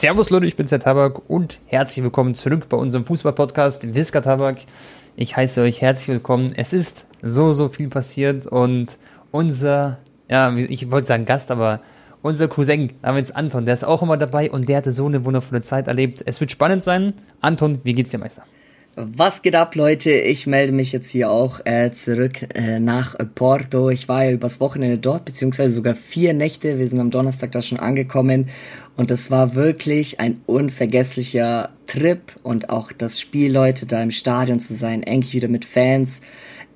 Servus Leute, ich bin der Tabak und herzlich willkommen zurück bei unserem Fußball-Podcast Visca Tabak. Ich heiße euch herzlich willkommen. Es ist so, so viel passiert und unser, ja, ich wollte sagen Gast, aber unser Cousin namens Anton, der ist auch immer dabei und der hatte so eine wundervolle Zeit erlebt. Es wird spannend sein. Anton, wie geht's dir, Meister? Was geht ab, Leute? Ich melde mich jetzt hier auch äh, zurück äh, nach Porto. Ich war ja übers Wochenende dort, beziehungsweise sogar vier Nächte. Wir sind am Donnerstag da schon angekommen. Und es war wirklich ein unvergesslicher Trip und auch das Spiel, Leute, da im Stadion zu sein, eigentlich wieder mit Fans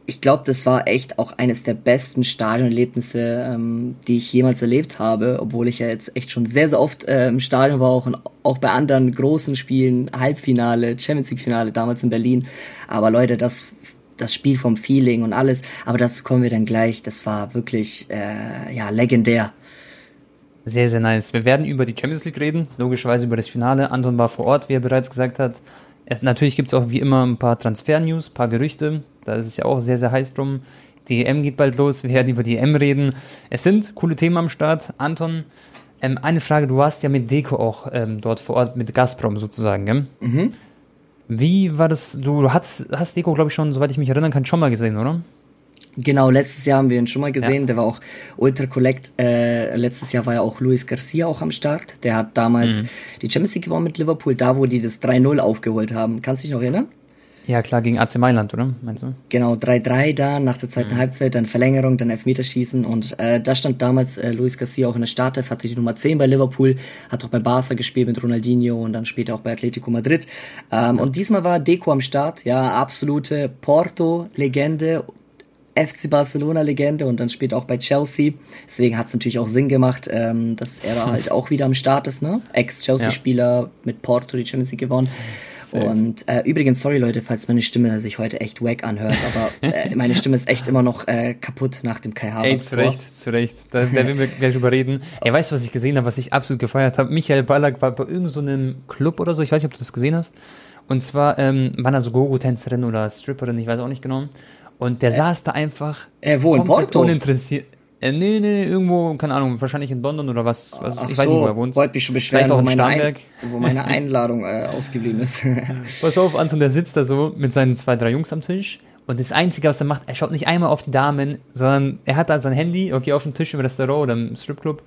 ich glaube, das war echt auch eines der besten Stadionerlebnisse, ähm, die ich jemals erlebt habe, obwohl ich ja jetzt echt schon sehr, sehr oft äh, im Stadion war auch und auch bei anderen großen Spielen, Halbfinale, Champions League Finale damals in Berlin. Aber Leute, das das Spiel vom Feeling und alles, aber dazu kommen wir dann gleich. Das war wirklich äh, ja legendär. Sehr, sehr nice. Wir werden über die Champions League reden, logischerweise über das Finale. Anton war vor Ort, wie er bereits gesagt hat. Es, natürlich gibt es auch wie immer ein paar Transfer-News, ein paar Gerüchte. Da ist es ja auch sehr, sehr heiß drum. Die EM geht bald los, wir werden über die EM reden. Es sind coole Themen am Start. Anton, ähm, eine Frage, du warst ja mit Deko auch ähm, dort vor Ort, mit Gazprom sozusagen, gell? Mhm. Wie war das, du hast, hast Deko, glaube ich, schon, soweit ich mich erinnern kann, schon mal gesehen, oder? Genau, letztes Jahr haben wir ihn schon mal gesehen. Ja. Der war auch Ultra Collect. Äh, letztes Jahr war ja auch Luis Garcia auch am Start. Der hat damals mhm. die Champions League gewonnen mit Liverpool, da wo die das 3-0 aufgeholt haben. Kannst du dich noch erinnern? Ja, klar, gegen AC Mailand, oder? Meinst du? Genau, 3-3 da, nach der zweiten mhm. Halbzeit, dann Verlängerung, dann Elfmeterschießen und äh, da stand damals äh, Luis Garcia auch in der Startelf, hatte die Nummer 10 bei Liverpool, hat auch bei Barca gespielt mit Ronaldinho und dann später auch bei Atletico Madrid. Ähm, ja. Und diesmal war Deco am Start, ja, absolute Porto-Legende, FC Barcelona-Legende und dann spielt auch bei Chelsea. Deswegen hat es natürlich auch Sinn gemacht, ähm, dass er da halt auch wieder am Start ist, ne? Ex-Chelsea-Spieler ja. mit Porto die Champions League gewonnen. Und äh, übrigens, sorry Leute, falls meine Stimme sich heute echt wack anhört, aber äh, meine Stimme ist echt immer noch äh, kaputt nach dem Kai Havertz. Ey, zu Recht, zu Recht. Da, da werden wir gleich drüber reden. Ey, weißt du, was ich gesehen habe, was ich absolut gefeiert habe? Michael Ballack war bei irgendeinem so Club oder so, ich weiß nicht, ob du das gesehen hast. Und zwar ähm, waren da so Gogo-Tänzerin oder Stripperin, ich weiß auch nicht genau. Und der äh, saß da einfach. Äh, wo, in Porto? Uninteressiert. Äh, nee, nee, irgendwo, keine Ahnung, wahrscheinlich in London oder was. Also, Ach ich weiß so, nicht, wo er wohnt. wollte mich schon beschweren, auch wo, meine Ein, wo meine Einladung äh, ausgeblieben ist. Pass auf, Anton, der sitzt da so mit seinen zwei, drei Jungs am Tisch. Und das Einzige, was er macht, er schaut nicht einmal auf die Damen, sondern er hat da sein Handy, okay, auf dem Tisch im Restaurant oder im Stripclub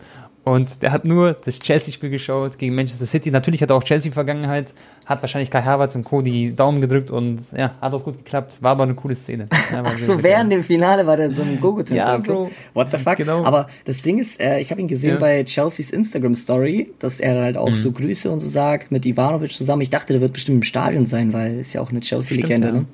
und der hat nur das Chelsea-Spiel geschaut gegen Manchester City. Natürlich hat er auch Chelsea-Vergangenheit, hat wahrscheinlich Kai Havertz und Co. die Daumen gedrückt und ja, hat auch gut geklappt. War aber eine coole Szene. Ja, Ach so, während dem Finale war der so ein gogo Ja, Bro. What the fuck? Genau. Aber das Ding ist, äh, ich habe ihn gesehen ja. bei Chelseas Instagram-Story, dass er halt auch mhm. so Grüße und so sagt mit Ivanovic zusammen. Ich dachte, der wird bestimmt im Stadion sein, weil ist ja auch eine Chelsea-Legende. Ja. Ne?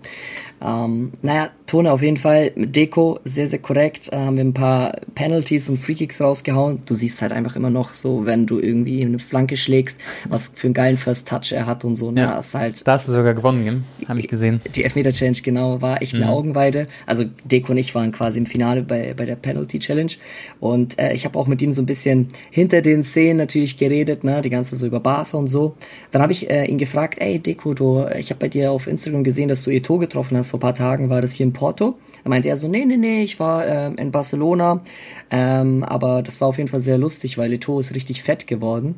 Ähm, naja, Tone auf jeden Fall mit Deko sehr, sehr korrekt. Äh, haben wir ein paar Penalties und Freekicks rausgehauen. Du siehst halt einfach immer noch so, wenn du irgendwie eine Flanke schlägst, was für einen geilen First Touch er hat und so. Ne? Ja, ist halt, da hast du sogar gewonnen, gell? Hab ich gesehen. Die Elfmeter Challenge, genau, war echt eine mhm. Augenweide. Also Deko und ich waren quasi im Finale bei, bei der Penalty Challenge. Und äh, ich habe auch mit ihm so ein bisschen hinter den Szenen natürlich geredet, ne? die ganze so über Barca und so. Dann habe ich äh, ihn gefragt, ey Deko, du, ich habe bei dir auf Instagram gesehen, dass du Eto getroffen hast vor ein paar Tagen war das hier in Porto. Da meinte er so, nee, nee, nee, ich war ähm, in Barcelona, ähm, aber das war auf jeden Fall sehr lustig, weil Eto'o ist richtig fett geworden.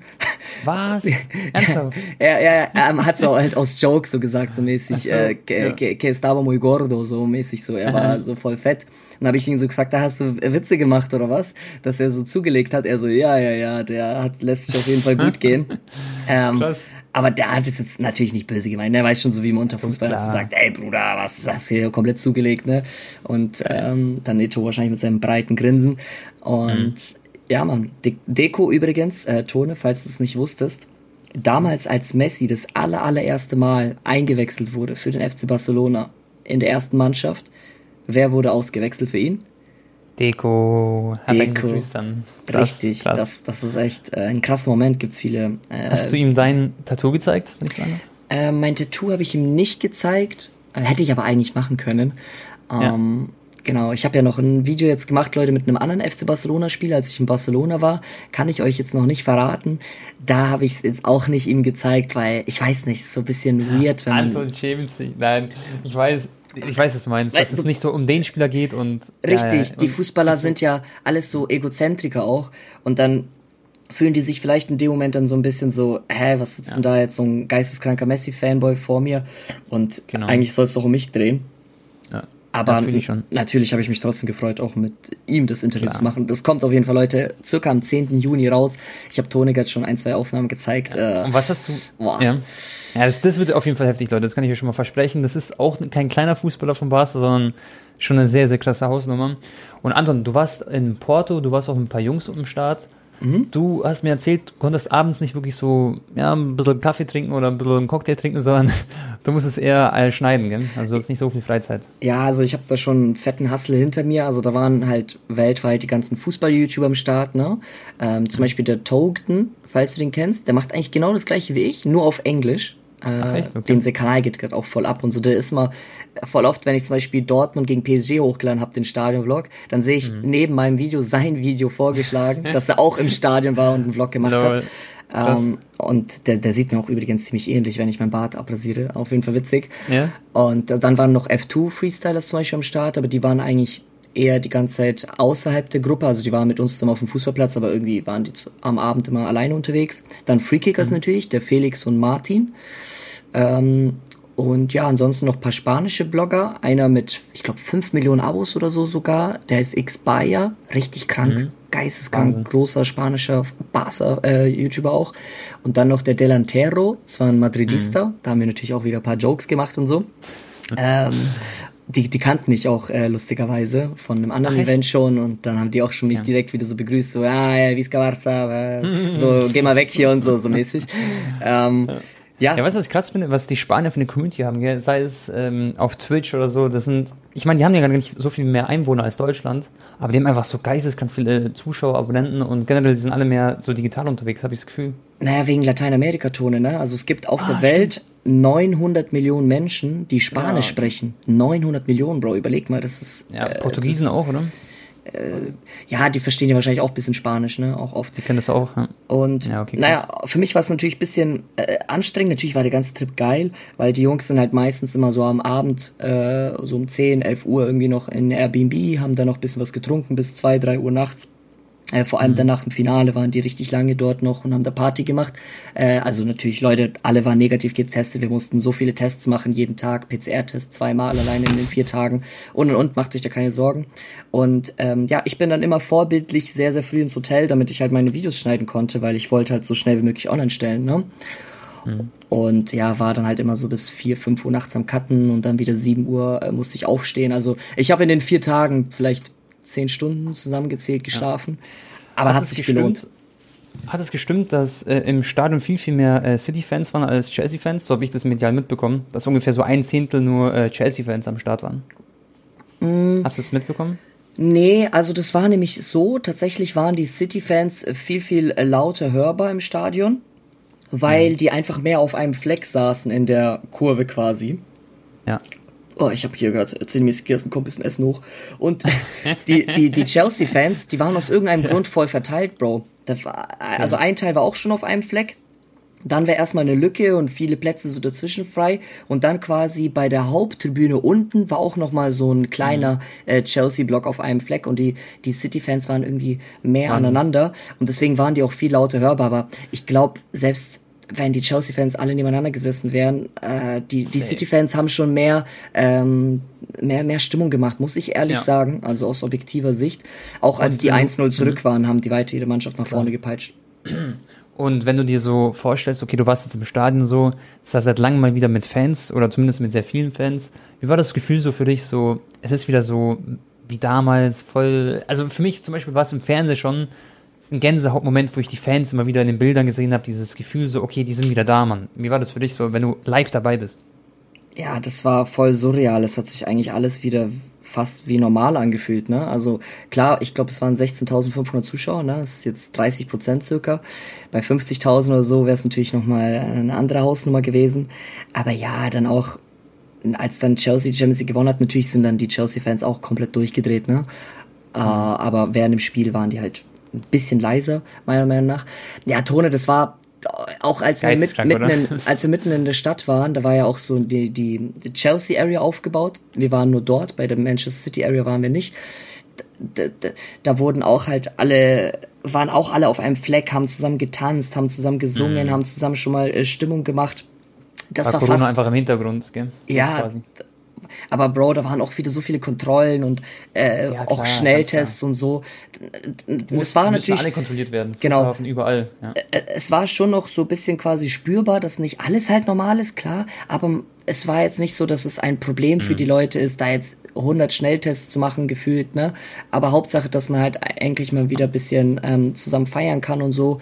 Was? Ernsthaft? er, er, er hat so halt aus Jokes so gesagt, so mäßig, so, äh, que, ja. que, que estaba muy gordo, so mäßig so, er war so voll fett. Dann habe ich ihn so gefragt, da hast du Witze gemacht oder was? Dass er so zugelegt hat. Er so, ja, ja, ja, der hat, lässt sich auf jeden Fall gut gehen. ähm, Krass. Aber der hat es jetzt natürlich nicht böse gemeint. Der weiß schon so wie im Unterfußball sagt, ey Bruder, was hast du hier komplett zugelegt, ne? Und ähm, dann Neto wahrscheinlich mit seinem breiten Grinsen. Und mhm. Ja, man, De Deko übrigens, äh, Tone, falls du es nicht wusstest, damals als Messi das aller, allererste Mal eingewechselt wurde für den FC Barcelona in der ersten Mannschaft, wer wurde ausgewechselt für ihn? Deko, Deko. Krass, Richtig, krass. Das, das ist echt äh, ein krasser Moment, gibt's viele. Äh, Hast du ihm dein Tattoo gezeigt? Äh, mein Tattoo habe ich ihm nicht gezeigt, äh, hätte ich aber eigentlich machen können. Ähm, ja. Genau, ich habe ja noch ein Video jetzt gemacht, Leute, mit einem anderen FC Barcelona-Spieler, als ich in Barcelona war. Kann ich euch jetzt noch nicht verraten. Da habe ich es jetzt auch nicht ihm gezeigt, weil ich weiß nicht, ist so ein bisschen weird, wenn man. Anton schämt sich. Nein, ich weiß, ich weiß, was du meinst, dass es nicht so um den Spieler geht und. Richtig, ja, ja. die Fußballer sind ja alles so Egozentriker auch. Und dann fühlen die sich vielleicht in dem Moment dann so ein bisschen so, hä, was sitzt ja. denn da jetzt so ein geisteskranker Messi-Fanboy vor mir? Und genau. eigentlich soll es doch um mich drehen. Aber natürlich habe ich mich trotzdem gefreut, auch mit ihm das Interview Klar. zu machen. Das kommt auf jeden Fall, Leute, circa am 10. Juni raus. Ich habe Tonik jetzt schon ein, zwei Aufnahmen gezeigt. Ja. Äh, Und was hast du? Boah. Ja, ja das, das, wird auf jeden Fall heftig, Leute. Das kann ich euch schon mal versprechen. Das ist auch kein kleiner Fußballer von Barca, sondern schon eine sehr, sehr klasse Hausnummer. Und Anton, du warst in Porto, du warst auch mit ein paar Jungs im Start. Mhm. Du hast mir erzählt, du konntest abends nicht wirklich so, ja, ein bisschen Kaffee trinken oder ein bisschen einen Cocktail trinken, sondern du musstest eher schneiden, gell? Also du hast nicht so viel Freizeit. Ja, also ich habe da schon einen fetten Hustle hinter mir. Also da waren halt weltweit die ganzen Fußball-YouTuber am Start, ne? Ähm, zum Beispiel der Togden, falls du den kennst, der macht eigentlich genau das gleiche wie ich, nur auf Englisch. Ach, echt? Okay. Den Kanal geht gerade auch voll ab und so. Der ist mal voll oft, wenn ich zum Beispiel Dortmund gegen PSG hochgeladen habe, den Stadionvlog, dann sehe ich mhm. neben meinem Video sein Video vorgeschlagen, dass er auch im Stadion war und einen Vlog gemacht hat. Ähm, und der, der sieht mir auch übrigens ziemlich ähnlich, wenn ich mein Bart abrasiere. Auf jeden Fall witzig. Ja. Und dann waren noch F2 Freestylers zum Beispiel am Start, aber die waren eigentlich eher die ganze Zeit außerhalb der Gruppe. Also die waren mit uns zusammen auf dem Fußballplatz, aber irgendwie waren die zu, am Abend immer alleine unterwegs. Dann Freekickers mhm. natürlich, der Felix und Martin. Ähm, und ja, ansonsten noch paar spanische Blogger. Einer mit, ich glaube, 5 Millionen Abos oder so sogar. Der ist Xbayer. Richtig krank. Mhm. Geisteskrank. Wahnsinn. Großer spanischer Barca-YouTuber äh, auch. Und dann noch der Delantero. Das war ein Madridista. Mhm. Da haben wir natürlich auch wieder ein paar Jokes gemacht und so. ähm, die, die kannten mich auch äh, lustigerweise von einem anderen Ach, Event schon und dann haben die auch schon mich ja. direkt wieder so begrüßt, so, ah, ja, Visca Barça, äh, so, geh mal weg hier und so, so mäßig. Ähm, ja. Ja. Weißt du, was ich krass finde, was die Spanier für eine Community haben, gell? sei es ähm, auf Twitch oder so, das sind, ich meine, die haben ja gar nicht so viel mehr Einwohner als Deutschland, aber die haben einfach so geisteskrank viele Zuschauer, Abonnenten und generell die sind alle mehr so digital unterwegs, habe ich das Gefühl. Naja, wegen Lateinamerika-Tone, ne? Also es gibt auf ah, der Welt stimmt. 900 Millionen Menschen, die Spanisch ja. sprechen. 900 Millionen, Bro, überleg mal, das ist... Ja, äh, Portugiesen ist, auch, oder? Äh, ja, die verstehen ja wahrscheinlich auch ein bisschen Spanisch, ne? Auch oft. Die kennen das auch, ja. Und ja, okay, naja, für mich war es natürlich ein bisschen äh, anstrengend. Natürlich war der ganze Trip geil, weil die Jungs sind halt meistens immer so am Abend, äh, so um 10, 11 Uhr irgendwie noch in Airbnb, haben dann noch ein bisschen was getrunken bis 2, 3 Uhr nachts äh, vor allem mhm. danach im Finale waren die richtig lange dort noch und haben da Party gemacht. Äh, also natürlich, Leute, alle waren negativ getestet. Wir mussten so viele Tests machen, jeden Tag, PCR-Test zweimal alleine in den vier Tagen und und und, macht euch da keine Sorgen. Und ähm, ja, ich bin dann immer vorbildlich sehr, sehr früh ins Hotel, damit ich halt meine Videos schneiden konnte, weil ich wollte halt so schnell wie möglich online stellen. Ne? Mhm. Und ja, war dann halt immer so bis 4, 5 Uhr nachts am Cutten und dann wieder 7 Uhr äh, musste ich aufstehen. Also ich habe in den vier Tagen vielleicht zehn Stunden zusammengezählt geschlafen. Ja. Aber hat, hat sich gestimmt, gelohnt. Hat es gestimmt, dass äh, im Stadion viel, viel mehr äh, City-Fans waren als Chelsea-Fans? So habe ich das medial mitbekommen, dass ungefähr so ein Zehntel nur äh, Chelsea-Fans am Start waren. Mm. Hast du es mitbekommen? Nee, also das war nämlich so, tatsächlich waren die City-Fans viel, viel lauter hörbar im Stadion, weil mhm. die einfach mehr auf einem Fleck saßen in der Kurve quasi. Ja. Oh, ich habe hier gehört, ziemlich gegessen, kommt ein bisschen Essen hoch. Und die, die, die Chelsea-Fans, die waren aus irgendeinem Grund voll verteilt, Bro. War, also ein Teil war auch schon auf einem Fleck. Dann wäre erstmal eine Lücke und viele Plätze so dazwischen frei. Und dann quasi bei der Haupttribüne unten war auch nochmal so ein kleiner mhm. äh, Chelsea-Block auf einem Fleck. Und die, die City-Fans waren irgendwie mehr Wahnsinn. aneinander. Und deswegen waren die auch viel lauter hörbar. Aber ich glaube, selbst wenn die Chelsea-Fans alle nebeneinander gesessen wären, äh, die, die City-Fans haben schon mehr, ähm, mehr, mehr Stimmung gemacht, muss ich ehrlich ja. sagen, also aus objektiver Sicht. Auch als Und, die 1-0 zurück mhm. waren, haben die weiter ihre Mannschaft nach vorne gepeitscht. Und wenn du dir so vorstellst, okay, du warst jetzt im Stadion so, das heißt seit langem mal wieder mit Fans oder zumindest mit sehr vielen Fans, wie war das Gefühl so für dich so, es ist wieder so wie damals, voll, also für mich zum Beispiel war es im Fernsehen schon ein Gänsehautmoment, wo ich die Fans immer wieder in den Bildern gesehen habe, dieses Gefühl so, okay, die sind wieder da, Mann. Wie war das für dich so, wenn du live dabei bist? Ja, das war voll surreal. Es hat sich eigentlich alles wieder fast wie normal angefühlt, ne? Also klar, ich glaube, es waren 16.500 Zuschauer, ne? Das ist jetzt 30 Prozent circa. Bei 50.000 oder so wäre es natürlich nochmal eine andere Hausnummer gewesen. Aber ja, dann auch, als dann Chelsea die Champions gewonnen hat, natürlich sind dann die Chelsea-Fans auch komplett durchgedreht, ne? Mhm. Uh, aber während dem Spiel waren die halt ein bisschen leiser, meiner Meinung nach. Ja, Tone, das war auch als wir, mit, mitten in, als wir mitten in der Stadt waren, da war ja auch so die, die, Chelsea Area aufgebaut. Wir waren nur dort, bei der Manchester City Area waren wir nicht. Da, da, da wurden auch halt alle waren auch alle auf einem Fleck, haben zusammen getanzt, haben zusammen gesungen, mhm. haben zusammen schon mal äh, Stimmung gemacht. Das war, war Corona fast, einfach im Hintergrund, gell? Ja, quasi. Aber Bro, da waren auch wieder so viele Kontrollen und äh, ja, klar, auch Schnelltests und so. Das muss, war natürlich alle kontrolliert werden. Genau. Überall. Ja. Es war schon noch so ein bisschen quasi spürbar, dass nicht alles halt normal ist, klar. Aber es war jetzt nicht so, dass es ein Problem für mhm. die Leute ist, da jetzt 100 Schnelltests zu machen, gefühlt, ne? Aber Hauptsache, dass man halt eigentlich mal wieder ein bisschen ähm, zusammen feiern kann und so.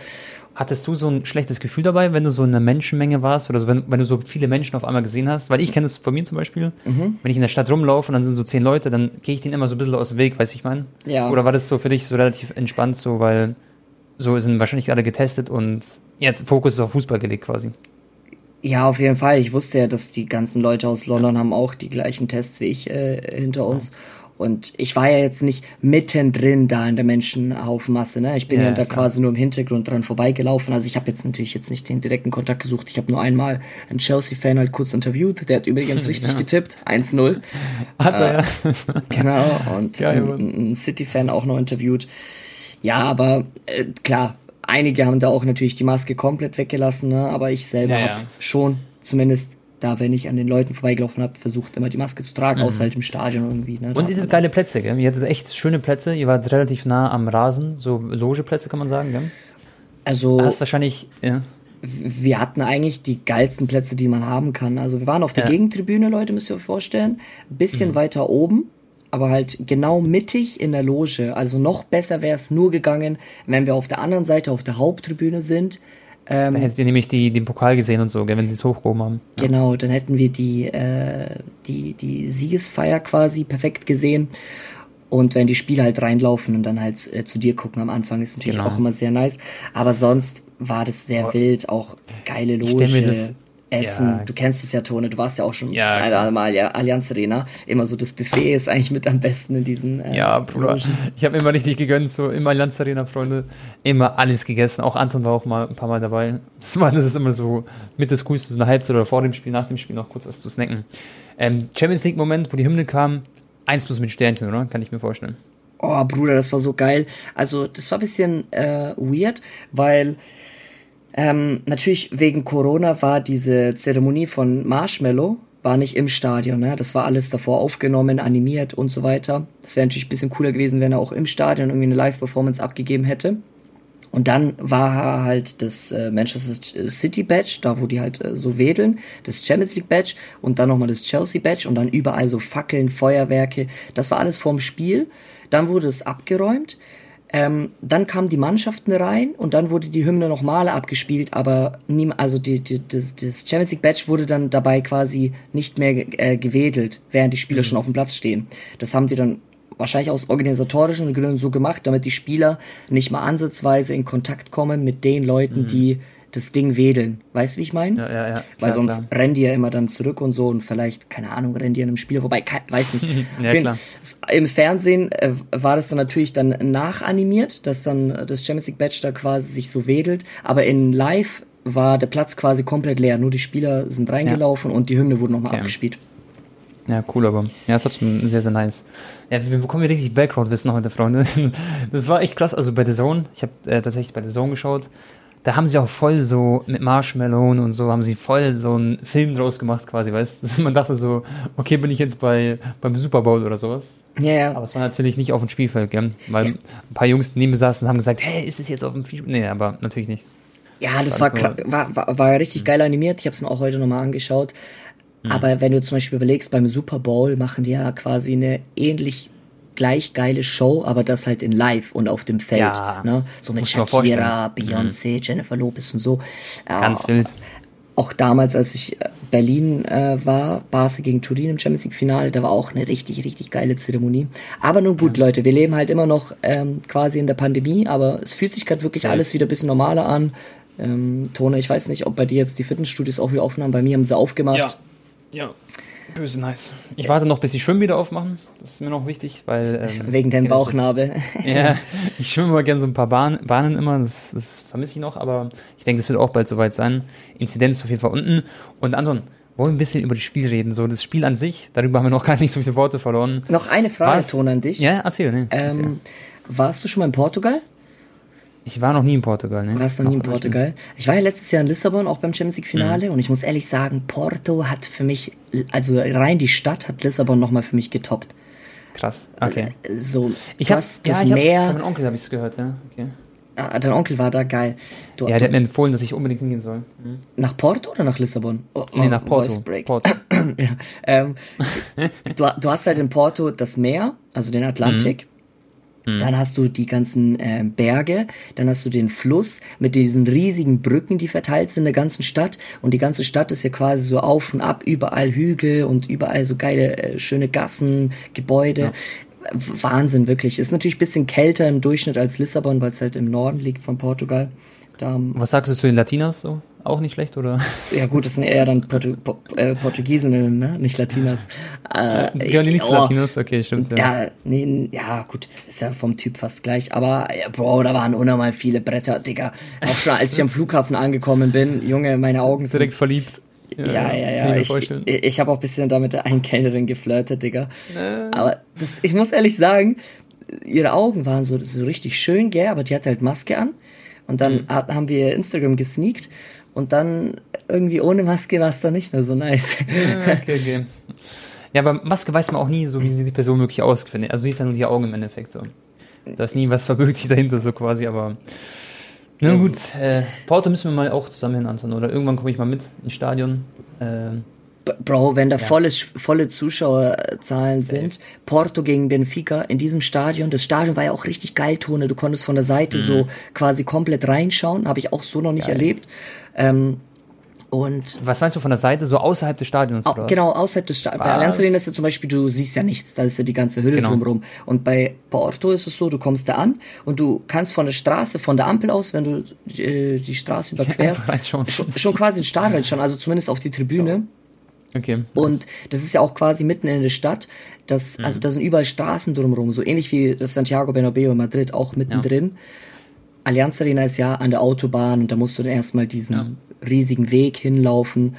Hattest du so ein schlechtes Gefühl dabei, wenn du so in einer Menschenmenge warst oder so, wenn, wenn du so viele Menschen auf einmal gesehen hast? Weil ich kenne das von mir zum Beispiel. Mhm. Wenn ich in der Stadt rumlaufe und dann sind so zehn Leute, dann gehe ich denen immer so ein bisschen aus dem Weg, weiß ich mein? Ja. Oder war das so für dich so relativ entspannt, so, weil so sind wahrscheinlich alle getestet und jetzt Fokus ist auf Fußball gelegt quasi? Ja, auf jeden Fall. Ich wusste ja, dass die ganzen Leute aus London haben auch die gleichen Tests wie ich äh, hinter uns. Und ich war ja jetzt nicht mittendrin da in der Menschenhaufenmasse. Ne? Ich bin ja, ja da klar. quasi nur im Hintergrund dran vorbeigelaufen. Also ich habe jetzt natürlich jetzt nicht den direkten Kontakt gesucht. Ich habe nur einmal einen Chelsea-Fan halt kurz interviewt. Der hat übrigens richtig ja. getippt. 1-0. Hat er, äh, ja. Genau. Und Geil, einen City-Fan auch noch interviewt. Ja, aber äh, klar, einige haben da auch natürlich die Maske komplett weggelassen, ne? aber ich selber ja, habe schon zumindest da, wenn ich an den Leuten vorbeigelaufen habe, versucht immer die Maske zu tragen, mhm. außer halt im Stadion irgendwie. Ne? Und diese geile Plätze, gell? Ihr hattet echt schöne Plätze, ihr wart relativ nah am Rasen, so Logeplätze kann man sagen, gell? Also. Hast wahrscheinlich, ja. Wir hatten eigentlich die geilsten Plätze, die man haben kann. Also wir waren auf der ja. Gegentribüne, Leute, müsst ihr euch vorstellen. Ein bisschen mhm. weiter oben, aber halt genau mittig in der Loge. Also noch besser wäre es nur gegangen, wenn wir auf der anderen Seite, auf der Haupttribüne sind ähm, da hättet ihr nämlich die, den Pokal gesehen und so, wenn sie es hochgehoben haben. Genau, dann hätten wir die, äh, die, die Siegesfeier quasi perfekt gesehen. Und wenn die Spieler halt reinlaufen und dann halt äh, zu dir gucken am Anfang, ist natürlich genau. auch immer sehr nice. Aber sonst war das sehr wild, auch geile Loge. Ich mir das, Essen. Ja. Du kennst es ja, Tone. Du warst ja auch schon ja, das eine Mal ja Allianz Arena. Immer so das Buffet ist eigentlich mit am besten in diesen. Äh, ja, Bruder. Ich habe immer richtig gegönnt, so im Allianz Arena, Freunde. Immer alles gegessen. Auch Anton war auch mal ein paar Mal dabei. Das, war, das ist immer so mit das Coolste, so eine Halbzeit oder vor dem Spiel, nach dem Spiel noch kurz was zu snacken. Ähm, Champions League Moment, wo die Hymne kam, eins plus mit Sternchen, oder? Kann ich mir vorstellen. Oh, Bruder, das war so geil. Also, das war ein bisschen äh, weird, weil ähm, natürlich wegen Corona war diese Zeremonie von Marshmallow war nicht im Stadion, ne? Das war alles davor aufgenommen, animiert und so weiter. Das wäre natürlich ein bisschen cooler gewesen, wenn er auch im Stadion irgendwie eine Live-Performance abgegeben hätte. Und dann war halt das äh, Manchester City Badge, da wo die halt äh, so wedeln, das Champions League Badge und dann nochmal das Chelsea Badge und dann überall so Fackeln, Feuerwerke. Das war alles vorm Spiel. Dann wurde es abgeräumt. Ähm, dann kamen die Mannschaften rein und dann wurde die Hymne nochmal abgespielt, aber nie, also die, die, das, das Champions League Badge wurde dann dabei quasi nicht mehr äh, gewedelt, während die Spieler mhm. schon auf dem Platz stehen. Das haben die dann wahrscheinlich aus organisatorischen Gründen so gemacht, damit die Spieler nicht mal ansatzweise in Kontakt kommen mit den Leuten, mhm. die das Ding wedeln. Weißt du, wie ich meine? Ja, ja, ja. Weil sonst klar. rennen die ja immer dann zurück und so und vielleicht, keine Ahnung, rennen die in einem Spiel vorbei. Kein, weiß nicht. ja, klar. Im Fernsehen äh, war das dann natürlich dann nachanimiert, dass dann das Champions League Badge da quasi sich so wedelt. Aber in Live war der Platz quasi komplett leer. Nur die Spieler sind reingelaufen ja. und die Hymne wurde nochmal okay. abgespielt. Ja, cool, aber ja, trotzdem sehr, sehr nice. Ja, wir bekommen hier richtig Background-Wissen heute, Freunde. Das war echt krass. Also bei The Zone, ich habe äh, tatsächlich bei The Zone geschaut da haben sie auch voll so mit Marshmallow und so, haben sie voll so einen Film draus gemacht quasi, weißt du? Man dachte so, okay, bin ich jetzt bei, beim Super Bowl oder sowas. Ja, ja. Aber es war natürlich nicht auf dem Spielfeld, gell? Weil ja. ein paar Jungs neben mir saßen haben gesagt, hey, ist es jetzt auf dem Spielfeld? Nee, aber natürlich nicht. Ja, das, war, war, war, war richtig mhm. geil animiert. Ich habe es mir auch heute nochmal angeschaut. Mhm. Aber wenn du zum Beispiel überlegst, beim Super Bowl machen die ja quasi eine ähnlich gleich geile Show, aber das halt in live und auf dem Feld. Ja, ne? So mit Shakira, Beyoncé, mhm. Jennifer Lopez und so. Ganz äh, wild. Auch damals, als ich äh, Berlin äh, war, Barca gegen Turin im Champions League Finale, da war auch eine richtig, richtig geile Zeremonie. Aber nun gut, ja. Leute, wir leben halt immer noch ähm, quasi in der Pandemie, aber es fühlt sich gerade wirklich ja. alles wieder ein bisschen normaler an. Ähm, Tone, ich weiß nicht, ob bei dir jetzt die Fitnessstudios auch wieder aufgenommen, bei mir haben sie aufgemacht. Ja. Ja, Böse nice. Ich warte noch, bis die Schwimmbäder aufmachen. Das ist mir noch wichtig, weil. Ähm, Wegen deinem Bauchnabel. ja, ich schwimme mal gerne so ein paar Bahn, Bahnen immer. Das, das vermisse ich noch, aber ich denke, das wird auch bald soweit sein. Inzidenz ist auf jeden Fall unten. Und Anton, wollen wir ein bisschen über das Spiel reden? So, das Spiel an sich, darüber haben wir noch gar nicht so viele Worte verloren. Noch eine Frage, Ton an dich. Ja, erzähl. Nee, ähm, erzähl. warst du schon mal in Portugal? Ich war noch nie in Portugal, ne? Warst noch nie in Portugal? Ich war ja letztes Jahr in Lissabon, auch beim Champions League Finale, mhm. und ich muss ehrlich sagen, Porto hat für mich, also rein die Stadt hat Lissabon nochmal für mich getoppt. Krass, okay. Äh, so, ich hab, das ja, Meer. Hab, von meinem Onkel habe ich es gehört, ja. Okay. Ah, dein Onkel war da geil. Du, ja, der hat mir empfohlen, dass ich unbedingt hingehen soll. Mhm. Nach Porto oder nach Lissabon? Oh, nee, nach Porto. Porto. ja, ähm, du, du hast halt in Porto das Meer, also den Atlantik. Mhm. Dann hast du die ganzen äh, Berge, dann hast du den Fluss mit diesen riesigen Brücken, die verteilt sind in der ganzen Stadt. Und die ganze Stadt ist ja quasi so auf und ab, überall Hügel und überall so geile, äh, schöne Gassen, Gebäude. Ja. Wahnsinn, wirklich. Ist natürlich ein bisschen kälter im Durchschnitt als Lissabon, weil es halt im Norden liegt von Portugal. Da, Was sagst du zu den Latinas so? Auch nicht schlecht, oder? Ja gut, das sind eher dann Portu äh, Portugiesinnen, ne? Nicht Latinas. Äh, Gehören die nicht oh, Latinos? Okay, stimmt. Ja. ja, nee, ja, gut, ist ja vom Typ fast gleich. Aber, ja, Bro, da waren unnormal viele Bretter, Digga. Auch schon als ich am Flughafen angekommen bin, Junge, meine Augen sind... Direkt verliebt. Ja, ja, ja. Ich, ich, ich habe auch ein bisschen da mit der einen Kellnerin geflirtet, Digga. Äh. Aber das, ich muss ehrlich sagen, ihre Augen waren so, so richtig schön, gell, aber die hatte halt Maske an. Und dann mhm. haben wir Instagram gesneakt und dann irgendwie ohne Maske war es dann nicht mehr so nice. Ja, okay, okay. Ja, aber Maske weiß man auch nie, so wie sie die Person wirklich ausfindet. Also siehst ja nur die Augen im Endeffekt so. Da ist nie was verbirgt sich dahinter so quasi, aber na gut, äh, Porto müssen wir mal auch zusammen hin, Anton, oder irgendwann komme ich mal mit ins Stadion. Äh, Bro, wenn da ja. volles, volle Zuschauerzahlen sind, Porto gegen Benfica in diesem Stadion, das Stadion war ja auch richtig geil, Tone, du konntest von der Seite mhm. so quasi komplett reinschauen, habe ich auch so noch nicht geil. erlebt. Ähm, und was meinst du von der Seite, so außerhalb des Stadions? Au, genau, außerhalb des Stadions. Bei Allianz Arena ist ja zum Beispiel, du siehst ja nichts, da ist ja die ganze Hülle genau. drumherum. Und bei Porto ist es so, du kommst da an und du kannst von der Straße, von der Ampel aus, wenn du äh, die Straße überquerst, ja, schon. schon. Schon, quasi in Stadion schon, also zumindest auf die Tribüne. So. Okay. Und das ist ja auch quasi mitten in der Stadt. Das, mhm. Also da sind überall Straßen drumherum, so ähnlich wie das Santiago Bernabeo in Madrid, auch mittendrin. Ja. Allianz Arena ist ja an der Autobahn und da musst du dann erstmal diesen ja riesigen Weg hinlaufen.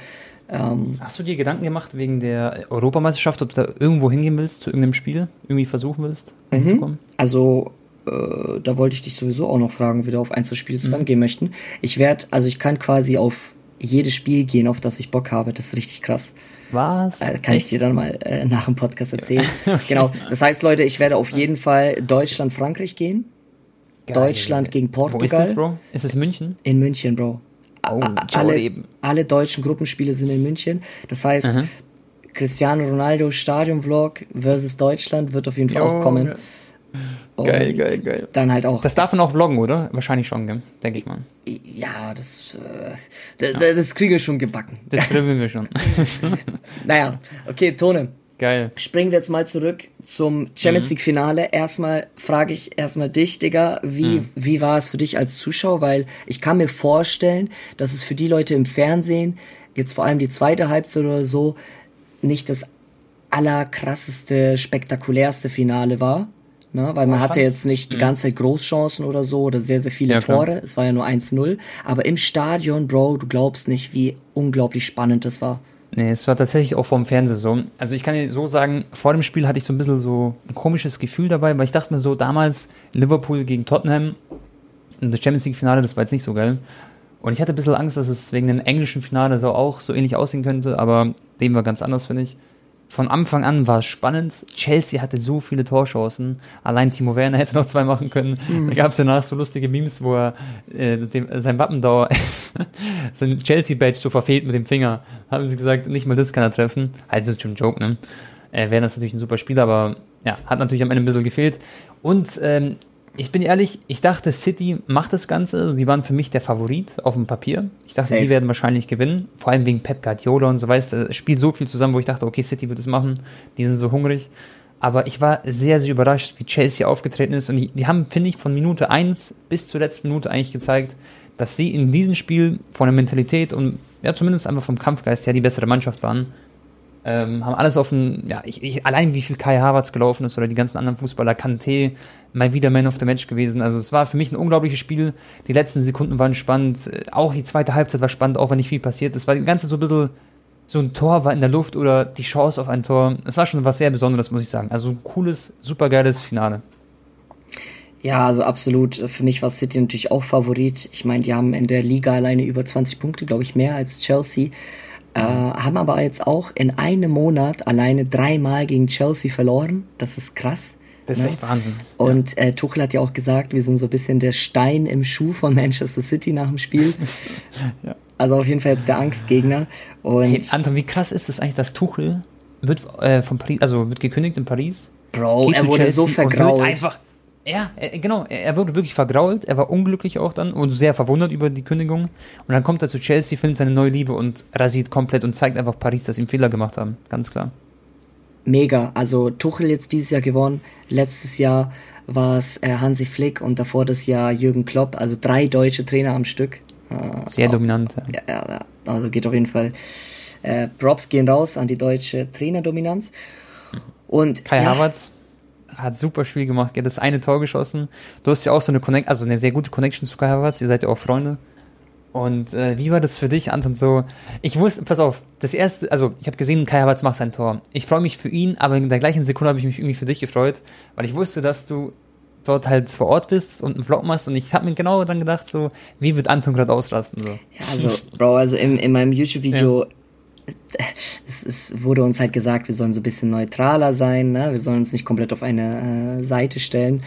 Ähm, Hast du dir Gedanken gemacht wegen der Europameisterschaft, ob du da irgendwo hingehen willst, zu irgendeinem Spiel, irgendwie versuchen willst, hinzukommen? Mhm. Also, äh, da wollte ich dich sowieso auch noch fragen, ob wir auf Einzelspiele zusammen mhm. gehen möchten. Ich werde, also ich kann quasi auf jedes Spiel gehen, auf das ich Bock habe. Das ist richtig krass. Was? Äh, kann ich dir dann mal äh, nach dem Podcast erzählen. okay. Genau. Das heißt, Leute, ich werde auf jeden Fall Deutschland-Frankreich gehen. Geil. Deutschland gegen Portugal. Wo ist das, Bro? Ist es München? In München, Bro. Oh, alle, alle deutschen Gruppenspiele sind in München. Das heißt, Aha. Cristiano Ronaldo Stadion-Vlog versus Deutschland wird auf jeden Fall jo, auch kommen. Ja. Geil, geil, geil. Dann halt auch. Das darf man auch vloggen, oder? Wahrscheinlich schon, denke ich mal. Ja, das, äh, ja. das kriegen wir schon gebacken. Das kriegen wir schon. naja, okay, Tone. Geil. Springen wir jetzt mal zurück zum Champions mhm. League Finale. Erstmal frage ich erstmal dich, Digga, wie, mhm. wie war es für dich als Zuschauer? Weil ich kann mir vorstellen, dass es für die Leute im Fernsehen, jetzt vor allem die zweite Halbzeit oder so, nicht das allerkrasseste, spektakulärste Finale war. Ne? Weil man oh, hatte jetzt nicht die mhm. ganze Zeit Großchancen oder so oder sehr, sehr viele ja, Tore. Es war ja nur 1-0. Aber im Stadion, Bro, du glaubst nicht, wie unglaublich spannend das war. Nee, es war tatsächlich auch vom Fernseher so. Also ich kann dir so sagen, vor dem Spiel hatte ich so ein bisschen so ein komisches Gefühl dabei, weil ich dachte mir so, damals Liverpool gegen Tottenham, das Champions League Finale, das war jetzt nicht so geil. Und ich hatte ein bisschen Angst, dass es wegen dem englischen Finale so auch so ähnlich aussehen könnte, aber dem war ganz anders, finde ich von Anfang an war es spannend. Chelsea hatte so viele Torchancen. Allein Timo Werner hätte noch zwei machen können. Mhm. Da gab es danach so lustige Memes, wo er äh, dem, sein Wappendauer, sein Chelsea-Badge so verfehlt mit dem Finger. Haben sie gesagt, nicht mal das kann er treffen. Also schon ein Joke, ne? Äh, Werner ist natürlich ein super Spieler, aber ja, hat natürlich am Ende ein bisschen gefehlt. Und ähm, ich bin ehrlich, ich dachte, City macht das Ganze. Also die waren für mich der Favorit auf dem Papier. Ich dachte, Safe. die werden wahrscheinlich gewinnen. Vor allem wegen Pep Guardiola und so weißt Es spielt so viel zusammen, wo ich dachte, okay, City wird es machen. Die sind so hungrig. Aber ich war sehr, sehr überrascht, wie Chelsea aufgetreten ist. Und die, die haben, finde ich, von Minute 1 bis zur letzten Minute eigentlich gezeigt, dass sie in diesem Spiel von der Mentalität und ja, zumindest einfach vom Kampfgeist her die bessere Mannschaft waren. Ähm, haben alles offen, ja, ich, ich, allein wie viel Kai Havertz gelaufen ist oder die ganzen anderen Fußballer, Kanté, mal wieder Man of the Match gewesen. Also es war für mich ein unglaubliches Spiel. Die letzten Sekunden waren spannend. Auch die zweite Halbzeit war spannend, auch wenn nicht viel passiert ist. War die ganze so ein bisschen so ein Tor war in der Luft oder die Chance auf ein Tor. Es war schon was sehr Besonderes, muss ich sagen. Also ein cooles, supergeiles Finale. Ja, also absolut. Für mich war City natürlich auch Favorit. Ich meine, die haben in der Liga alleine über 20 Punkte, glaube ich, mehr als Chelsea. Äh, haben aber jetzt auch in einem Monat alleine dreimal gegen Chelsea verloren. Das ist krass. Das ist ne? echt Wahnsinn. Und äh, Tuchel hat ja auch gesagt, wir sind so ein bisschen der Stein im Schuh von Manchester City nach dem Spiel. ja. Also auf jeden Fall jetzt der Angstgegner. Und hey, Anton, wie krass ist das eigentlich, dass Tuchel wird äh, von Paris, also wird gekündigt in Paris? Bro, er wurde Chelsea so vergrault. einfach, ja, er, genau, er wurde wirklich vergrault, er war unglücklich auch dann und sehr verwundert über die Kündigung. Und dann kommt er zu Chelsea, findet seine neue Liebe und rasiert komplett und zeigt einfach Paris, dass sie einen Fehler gemacht haben. Ganz klar. Mega. Also Tuchel jetzt dieses Jahr gewonnen. Letztes Jahr war es äh, Hansi Flick und davor das Jahr Jürgen Klopp. Also drei deutsche Trainer am Stück. Äh, sehr dominant. Ja. Ja, ja, also geht auf jeden Fall. Äh, Props gehen raus an die deutsche Trainerdominanz. Und Kai ja, Havertz hat super Spiel gemacht, er hat das eine Tor geschossen. Du hast ja auch so eine Connect, also eine sehr gute Connection zu Kai Havertz, ihr seid ja auch Freunde. Und äh, wie war das für dich, Anton? So, ich wusste, pass auf, das erste, also ich habe gesehen, Kai Havertz macht sein Tor. Ich freue mich für ihn, aber in der gleichen Sekunde habe ich mich irgendwie für dich gefreut, weil ich wusste, dass du dort halt vor Ort bist und einen Vlog machst und ich habe mir genau dann gedacht, so, wie wird Anton gerade ausrasten? So. Ja, also, Bro, also in, in meinem YouTube-Video ja es, es, wurde uns halt gesagt, wir sollen so ein bisschen neutraler sein, ne? wir sollen uns nicht komplett auf eine äh, Seite stellen,